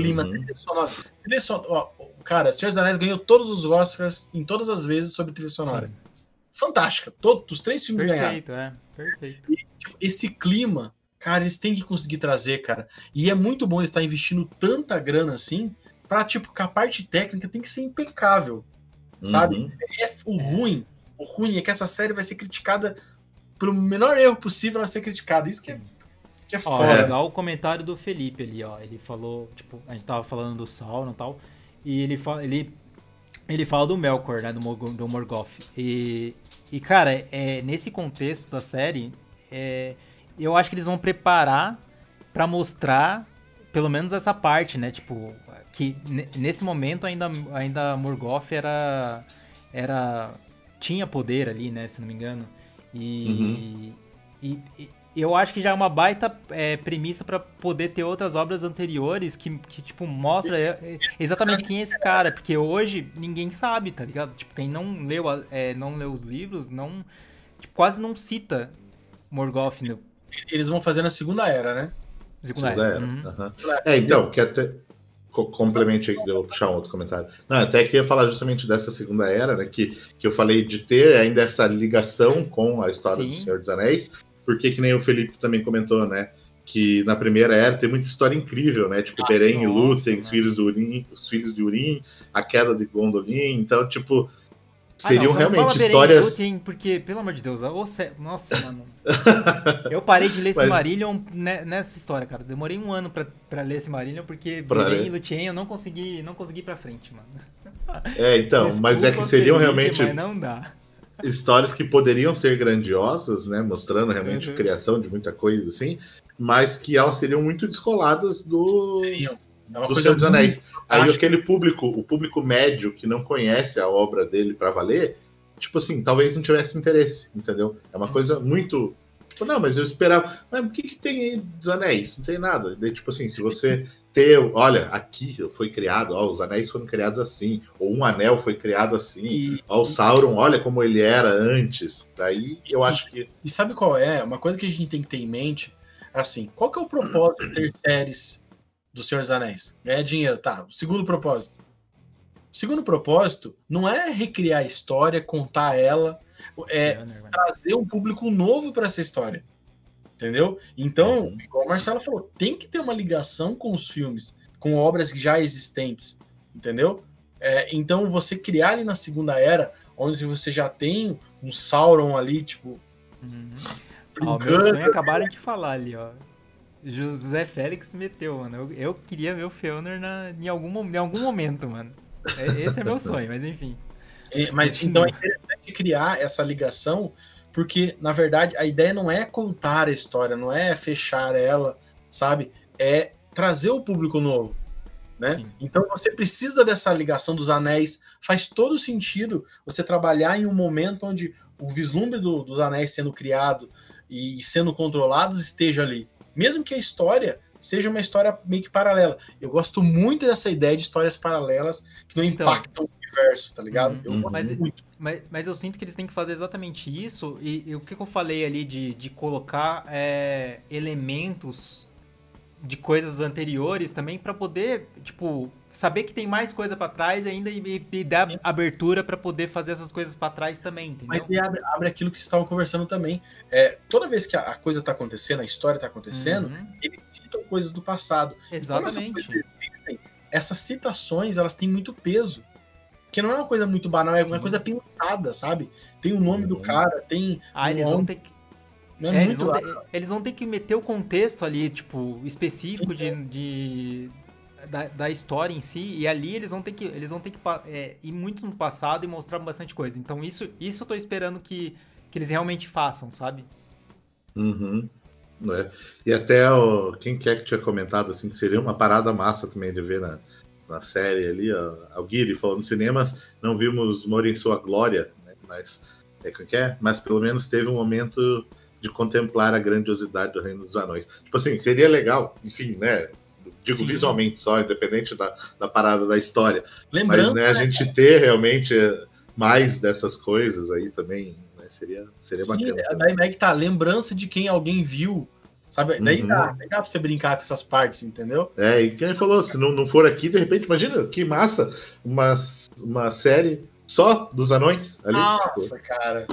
Clima, uhum. trilha sonora. Trilha sonora ó, cara, Senhor dos Anéis ganhou todos os Oscars em todas as vezes sobre trilha sonora. Sim. Fantástica. Todos os três filmes perfeito, ganharam. É, perfeito. E, tipo, esse clima Cara, eles têm que conseguir trazer, cara. E é muito bom eles estar investindo tanta grana assim, pra, tipo, que a parte técnica tem que ser impecável, sabe? Uhum. É, o ruim, o ruim é que essa série vai ser criticada pelo menor erro possível, vai ser criticada. Isso que é, que é ó, foda. legal o comentário do Felipe ali, ó. Ele falou, tipo, a gente tava falando do Sauron e tal, e ele, fala, ele, ele fala do Melkor, né, do, do Morgoth. E, e cara, é, nesse contexto da série, é, eu acho que eles vão preparar para mostrar pelo menos essa parte, né? Tipo, que nesse momento ainda, ainda Morgoth era, era. tinha poder ali, né? Se não me engano. E, uhum. e, e, eu acho que já é uma baita é, premissa para poder ter outras obras anteriores que, que tipo, mostra é, é, exatamente quem é esse cara. Porque hoje ninguém sabe, tá ligado? Tipo, quem não leu, é, não leu os livros, não. Tipo, quase não cita Morgoth. No... Eles vão fazer na segunda era, né? Segunda, segunda era. era. Uhum. Uhum. É, então, que até complemente aí, eu puxar um outro comentário. Não, até que ia falar justamente dessa segunda era, né? Que, que eu falei de ter ainda essa ligação com a história Sim. do Senhor dos Anéis, porque que nem o Felipe também comentou, né? Que na primeira era tem muita história incrível, né? Tipo, ah, Beren e Lúthien, os filhos do Urim, os filhos de Urim, a queda de Gondolin. Então, tipo, seriam ah, não, realmente histórias. Lúthien, porque, pelo amor de Deus, você... nossa, mano. eu parei de ler Mas... Silmarillion nessa história, cara. Demorei um ano pra, pra ler Silmarillion, porque Beren e Lúthien eu não consegui, não consegui ir pra frente, mano. É, então, Desculpa, mas é que seriam Felipe, realmente. Mas não dá histórias que poderiam ser grandiosas, né, mostrando realmente uhum. a criação de muita coisa assim, mas que elas seriam muito descoladas do seriam. É do Senhor dos Anéis. Aí Acho... aquele público, o público médio que não conhece a obra dele para valer, tipo assim, talvez não tivesse interesse, entendeu? É uma uhum. coisa muito Tipo, não, mas eu esperava. Mas o que, que tem aí dos anéis? Não tem nada. Daí, tipo assim, se você ter, olha, aqui foi criado, ó, os anéis foram criados assim, ou um anel foi criado assim, e, ó, o Sauron, olha como ele era antes. Daí eu acho que. E sabe qual é? Uma coisa que a gente tem que ter em mente, assim, qual que é o propósito de ter séries do Senhor dos Anéis? Ganhar dinheiro, tá. O segundo propósito. O segundo propósito não é recriar a história, contar ela, é trazer um público novo para essa história. Entendeu? Então, uhum. igual o Marcelo falou, tem que ter uma ligação com os filmes, com obras já existentes, entendeu? É, então, você criar ali na Segunda Era, onde você já tem um Sauron ali, tipo. Uhum. Ó, meu sonho acabaram de falar ali, ó. José Félix meteu, mano. Eu, eu queria ver o Fëanor na, em, algum, em algum momento, mano. É, esse é meu sonho, mas enfim. É, mas então é interessante criar essa ligação porque na verdade a ideia não é contar a história, não é fechar ela, sabe? É trazer o público novo, né? Sim. Então você precisa dessa ligação dos anéis. Faz todo sentido você trabalhar em um momento onde o vislumbre do, dos anéis sendo criado e sendo controlados esteja ali, mesmo que a história seja uma história meio que paralela. Eu gosto muito dessa ideia de histórias paralelas que não então, impactam universo, tá ligado? Uhum. Eu mas, mas, mas, eu sinto que eles têm que fazer exatamente isso. E, e o que, que, eu falei ali de, de colocar é, elementos de coisas anteriores também para poder, tipo, saber que tem mais coisa para trás ainda e, e dar abertura para poder fazer essas coisas para trás também, entendeu? Mas abre, abre aquilo que vocês estavam conversando também. É, toda vez que a, a, coisa tá acontecendo, a história tá acontecendo, uhum. eles citam coisas do passado. Exatamente. Existem, essas citações, elas têm muito peso. Porque não é uma coisa muito banal, é uma Sim. coisa pensada, sabe? Tem o nome do cara, tem. Ah, eles vão ter que. É é, eles, vão ter, eles, vão ter, que meter o contexto ali, tipo, específico de, de da, da, história em si, e ali eles vão ter que, eles vão ter que é, ir muito no passado e mostrar bastante coisa. Então isso, isso eu tô esperando que, que eles realmente façam, sabe? Uhum. É. E até o, quem quer que tinha comentado assim, que seria uma parada massa também de ver na, na série ali, ó, Guiri falou, nos cinemas não vimos Moro em sua glória, né, mas é que é, mas pelo menos teve um momento de contemplar a grandiosidade do Reino dos Anões. Tipo assim, seria legal, enfim, né? Digo Sim. visualmente só, independente da, da parada da história. Lembrando, mas né, a né, gente ter realmente mais dessas coisas aí também, né, seria, seria Sim, bacana. É que tá, lembrança de quem alguém viu Sabe? Daí, uhum. dá, daí dá pra você brincar com essas partes, entendeu? É, e quem falou, se não, não for aqui, de repente, imagina que massa uma, uma série só dos anões ali. Nossa, tipo. cara.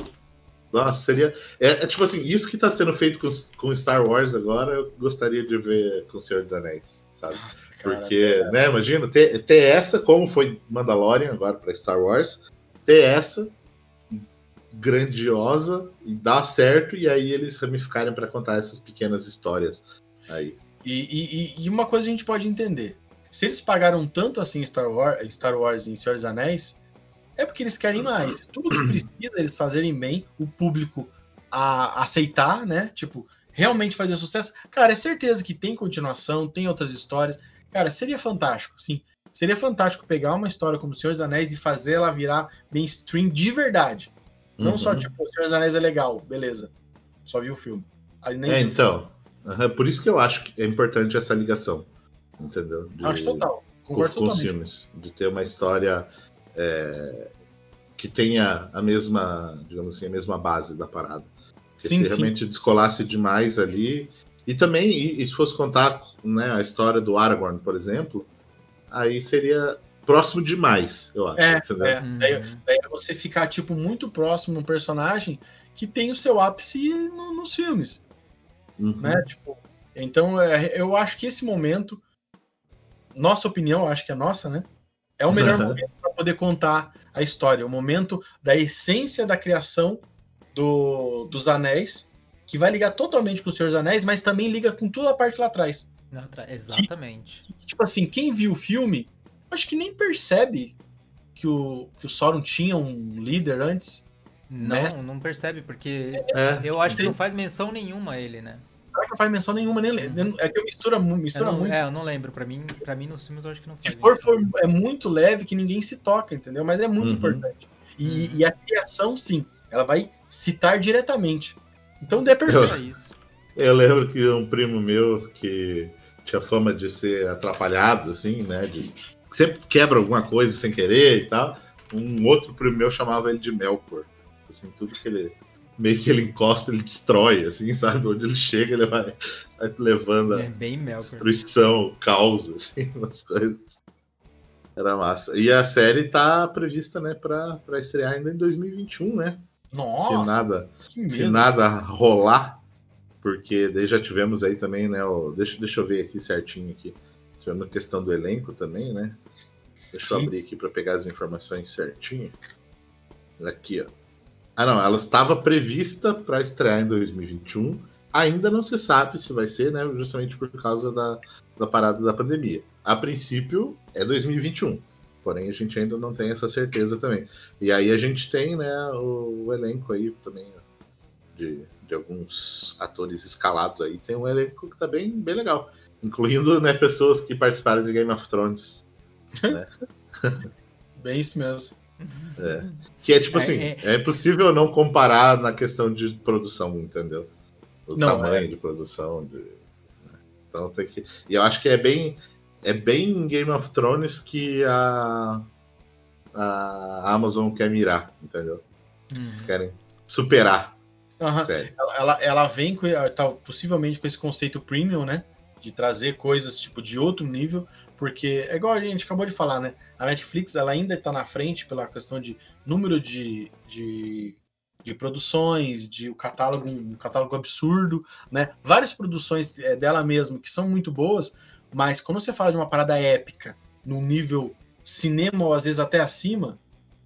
Nossa, seria. É, é, tipo assim, isso que tá sendo feito com, com Star Wars agora, eu gostaria de ver com o Senhor dos Anéis, sabe? Nossa, cara, Porque, é... né, imagina, ter, ter essa, como foi Mandalorian agora para Star Wars, ter essa grandiosa e dar certo, e aí eles ramificarem para contar essas pequenas histórias aí. E, e, e, uma coisa a gente pode entender: se eles pagaram tanto assim Star Wars, Star Wars em Senhor dos Anéis, é porque eles querem mais. Tudo que precisa eles fazerem bem, o público a aceitar, né? Tipo, realmente fazer sucesso. Cara, é certeza que tem continuação, tem outras histórias. Cara, seria fantástico, sim. Seria fantástico pegar uma história como Senhor dos Anéis e fazer ela virar mainstream de verdade. Não uhum. só, tipo, o Senhor dos Anéis é legal, beleza. Só vi o filme. é, então. Uhum, por isso que eu acho que é importante essa ligação. Entendeu? De, acho total. Concordo com, totalmente. Com filmes. De ter uma história é, que tenha a mesma, digamos assim, a mesma base da parada. Sim, se sim. realmente descolasse demais ali. E também, e, e se fosse contar né, a história do Aragorn, por exemplo, aí seria próximo demais, eu acho. É, é. Uhum. Daí, daí você ficar, tipo, muito próximo um personagem que tem o seu ápice no, nos filmes. Uhum. Né? Tipo, então, é, eu acho que esse momento, nossa opinião, acho que é nossa, né? É o melhor uhum. momento para poder contar a história, o momento da essência da criação do, dos anéis, que vai ligar totalmente com o Senhor dos Anéis, mas também liga com toda a parte lá atrás. Exatamente. Que, que, tipo assim, quem viu o filme, acho que nem percebe que o, que o Sauron tinha um líder antes. Não, né? não percebe, porque é, eu acho que não faz menção nenhuma a ele, né? Será que não faz menção nenhuma, nem É que mistura, mistura não, muito. É, eu não lembro. Pra mim, pra mim, nos filmes, eu acho que não. Se for, for é muito leve que ninguém se toca, entendeu? Mas é muito uhum. importante. E, uhum. e, a criação, sim, ela vai citar diretamente. Então é perfeito. Eu, isso. eu lembro que um primo meu que tinha fama de ser atrapalhado, assim, né? De sempre quebra alguma coisa sem querer e tal. Um outro primo meu chamava ele de Melkor. Assim, tudo que ele meio que ele encosta, ele destrói, assim, sabe? Onde ele chega, ele vai, vai levando é bem a destruição, caos, assim, umas coisas. Era massa. E a série tá prevista, né, pra, pra estrear ainda em 2021, né? Nossa! Se nada, se nada rolar, porque daí já tivemos aí também, né? O, deixa, deixa eu ver aqui certinho aqui. Tivemos a questão do elenco também, né? Deixa eu abrir aqui para pegar as informações certinho. Aqui, ó. Ah, não, ela estava prevista para estrear em 2021. Ainda não se sabe se vai ser, né? Justamente por causa da, da parada da pandemia. A princípio é 2021. Porém, a gente ainda não tem essa certeza também. E aí a gente tem, né, o, o elenco aí também de, de alguns atores escalados aí. Tem um elenco que tá bem, bem legal. Incluindo, né, pessoas que participaram de Game of Thrones. Né? bem isso mesmo. É. Que é tipo é, assim, é, é possível não comparar na questão de produção, entendeu? O não, tamanho é. de produção. De... Né? Então tem que. E eu acho que é bem. É bem Game of Thrones que a, a Amazon quer mirar, entendeu? Hum. Querem superar. Uhum. Ela, ela, ela, vem com, tá, possivelmente com esse conceito premium, né? De trazer coisas tipo de outro nível, porque é igual a gente acabou de falar, né? A Netflix ela ainda está na frente pela questão de número de, de, de produções, de um catálogo, um catálogo absurdo, né? Várias produções é, dela mesma que são muito boas, mas quando você fala de uma parada épica, num nível cinema ou às vezes até acima,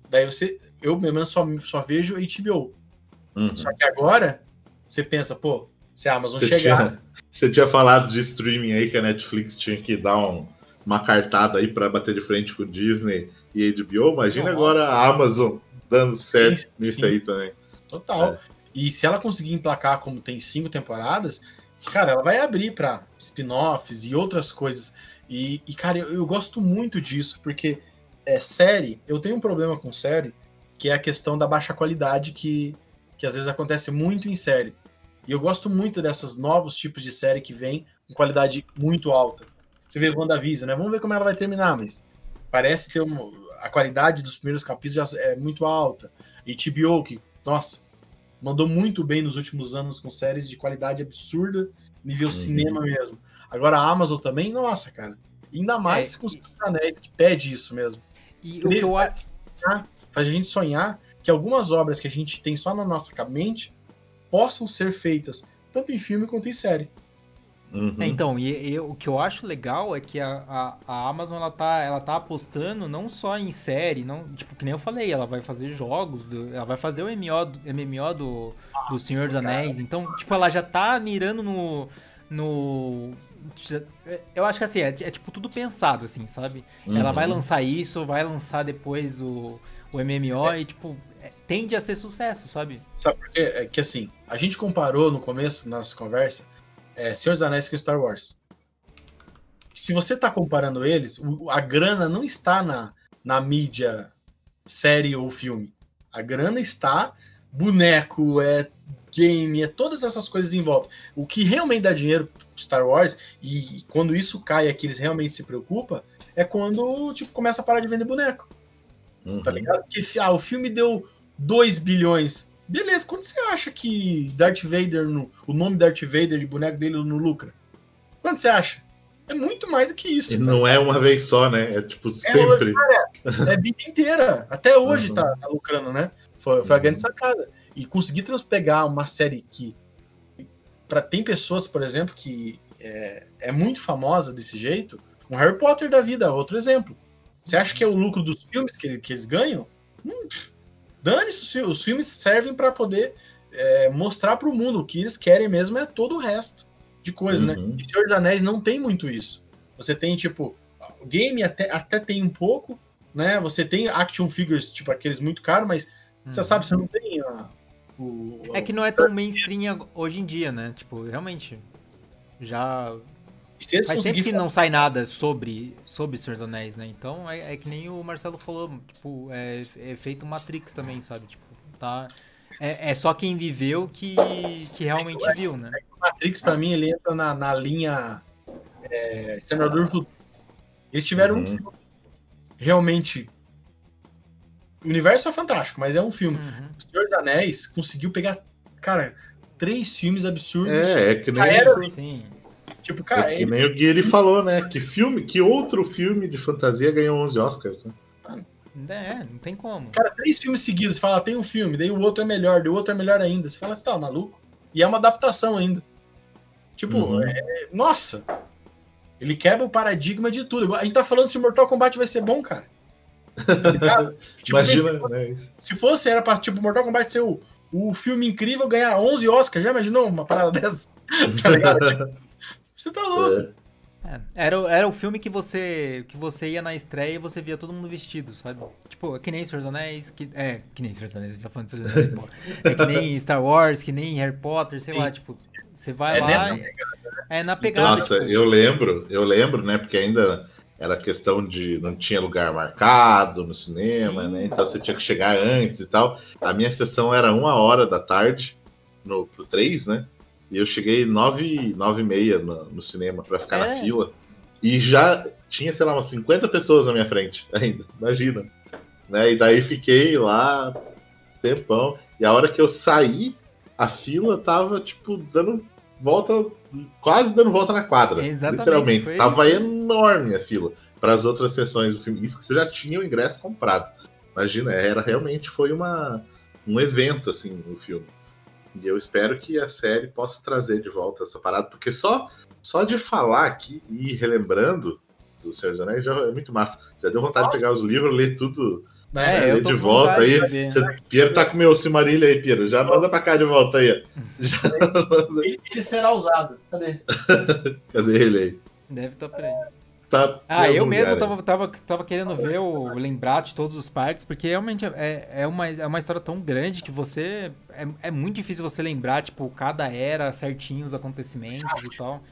daí você, eu mesmo só, só vejo HBO. Uhum. Só que agora você pensa, pô, se a Amazon você chegar. Tinha, você tinha falado de streaming aí que a Netflix tinha que dar um uma cartada aí para bater de frente com Disney e HBO. Imagina Nossa. agora a Amazon dando certo sim, nisso sim. aí também. Total. É. E se ela conseguir emplacar como tem cinco temporadas, cara, ela vai abrir para spin-offs e outras coisas. E, e cara, eu, eu, gosto muito disso, porque é série, eu tenho um problema com série, que é a questão da baixa qualidade que, que às vezes acontece muito em série. E eu gosto muito dessas novos tipos de série que vem com qualidade muito alta. Você vê WandaVision, né? Vamos ver como ela vai terminar, mas parece ter uma, a qualidade dos primeiros capítulos já é muito alta. E TBO, que, nossa, mandou muito bem nos últimos anos com séries de qualidade absurda, nível uhum. cinema mesmo. Agora a Amazon também, nossa, cara. Ainda mais é, com os e... anéis, que pede isso mesmo. E o que eu acho. Faz a gente sonhar que algumas obras que a gente tem só na nossa mente possam ser feitas tanto em filme quanto em série. Uhum. É, então, e, e, o que eu acho legal é que a, a, a, Amazon ela tá, ela tá apostando não só em série, não, tipo, que nem eu falei, ela vai fazer jogos, do, ela vai fazer o MMO, do, MMO do, Nossa, do Senhor dos Anéis. Então, tipo, ela já tá mirando no. no eu acho que assim, é, é tipo tudo pensado, assim, sabe? Uhum. Ela vai lançar isso, vai lançar depois o, o MMO é. e, tipo, é, tende a ser sucesso, sabe? Sabe por quê? É que assim, a gente comparou no começo, na nossa conversa, é, Senhor dos Anéis com Star Wars. Se você está comparando eles, a grana não está na, na mídia série ou filme. A grana está boneco, é game, é todas essas coisas em volta. O que realmente dá dinheiro Star Wars, e, e quando isso cai é que eles realmente se preocupam, é quando tipo, começa a parar de vender boneco. Uhum. Tá ligado? Porque ah, o filme deu 2 bilhões. Beleza, quando você acha que Darth Vader, no, o nome Darth Vader de boneco dele não lucra? Quando você acha? É muito mais do que isso. Tá? não é uma vez só, né? É tipo é, sempre. É, é a vida inteira. Até hoje uhum. tá, tá, lucrando, né? Foi, foi a grande uhum. sacada. E conseguir pegar uma série que. Pra, tem pessoas, por exemplo, que é, é muito famosa desse jeito. Um Harry Potter da vida, outro exemplo. Você acha que é o lucro dos filmes que, que eles ganham? Hum, Dane-se, os filmes servem para poder é, mostrar para o mundo o que eles querem mesmo é todo o resto de coisa, né? uhum. né? E Senhor dos Anéis não tem muito isso. Você tem, tipo, o game até, até tem um pouco, né? Você tem action figures, tipo, aqueles muito caros, mas uhum. você sabe, você não tem a, o, É que não é tão mainstream hoje em dia, né? Tipo, realmente, já Faz tempo que não sai nada sobre, sobre Senhor dos Anéis, né? Então é, é, que nem o Marcelo falou, tipo, é, é feito Matrix também, sabe? Tipo, tá. É, é só quem viveu que, que realmente é, viu, né? O Matrix, pra mim, ele entra na, na linha é, Senador Futuro. Eles tiveram uhum. um filme realmente. O universo é fantástico, mas é um filme. Uhum. O Senhor dos Anéis conseguiu pegar, cara, três filmes absurdos. É, é que nem. Era, Sim Tipo, cara. É que nem o que ele falou, né? Que filme, que outro filme de fantasia ganhou 11 Oscars, né? É, não tem como. Cara, três filmes seguidos, você fala, tem um filme, daí o outro é melhor, daí o outro é melhor ainda. Você fala, você tá maluco? E é uma adaptação ainda. Tipo, uhum. é... nossa. Ele quebra o paradigma de tudo. A gente tá falando se o Mortal Kombat vai ser bom, cara. Tá tipo, Imagina, se, né? Se fosse, era pra, tipo, Mortal Kombat ser o, o filme incrível ganhar 11 Oscars. Já imaginou uma parada dessa? tá ligado? Tipo, você tá louco. É. Era, era o filme que você que você ia na estreia e você via todo mundo vestido, sabe? Tipo, é que nem Senhor dos Anéis, que, é, que nem Senhor dos Anéis, a gente tá falando de Senhor dos Anéis, É que nem Star Wars, que nem Harry Potter, sei Sim. lá, tipo, você vai é lá... Nessa... E, é na pegada. Nossa, tipo... eu lembro, eu lembro, né, porque ainda era questão de não tinha lugar marcado no cinema, Sim. né, então você tinha que chegar antes e tal. A minha sessão era uma hora da tarde, no, pro 3, né, e eu cheguei nove, nove e meia no, no cinema para ficar é. na fila. E já tinha, sei lá, umas 50 pessoas na minha frente ainda. Imagina. Né? E daí fiquei lá tempão. E a hora que eu saí, a fila tava, tipo, dando volta, quase dando volta na quadra. Exatamente, literalmente. Tava isso. enorme a fila para as outras sessões do filme. Isso que você já tinha o ingresso comprado. Imagina, era realmente foi uma, um evento, assim, o filme. E eu espero que a série possa trazer de volta essa parada, porque só, só de falar aqui e ir relembrando do Senhor dos Anéis já é muito massa. Já deu vontade Nossa. de pegar os livros, ler tudo. É, ler de volta aí. Você, Piero tá com meu Cimarilha aí, Piero. Já manda pra cá de volta aí. Já... Ele, ele será usado. Cadê? Cadê ele aí? Deve estar tá por aí. Tá ah, eu mesmo tava, tava, tava querendo ver o lembrar de todos os parques, porque realmente é, é, uma, é uma história tão grande que você. É, é muito difícil você lembrar, tipo, cada era certinho os acontecimentos e tal.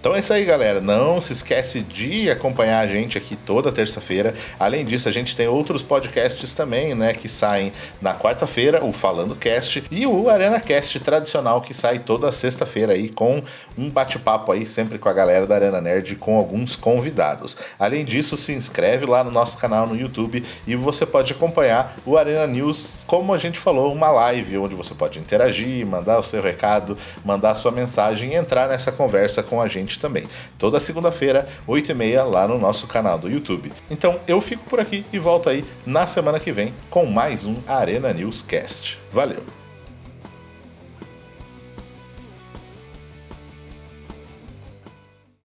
Então é isso aí, galera. Não se esquece de acompanhar a gente aqui toda terça-feira. Além disso, a gente tem outros podcasts também, né, que saem na quarta-feira, o Falando Cast e o Arena Cast tradicional que sai toda sexta-feira aí com um bate-papo aí sempre com a galera da Arena Nerd com alguns convidados. Além disso, se inscreve lá no nosso canal no YouTube e você pode acompanhar o Arena News, como a gente falou, uma live onde você pode interagir, mandar o seu recado, mandar a sua mensagem e entrar nessa conversa com a gente gente também. Toda segunda-feira, 8h30, lá no nosso canal do YouTube. Então eu fico por aqui e volto aí na semana que vem com mais um Arena News Cast. Valeu!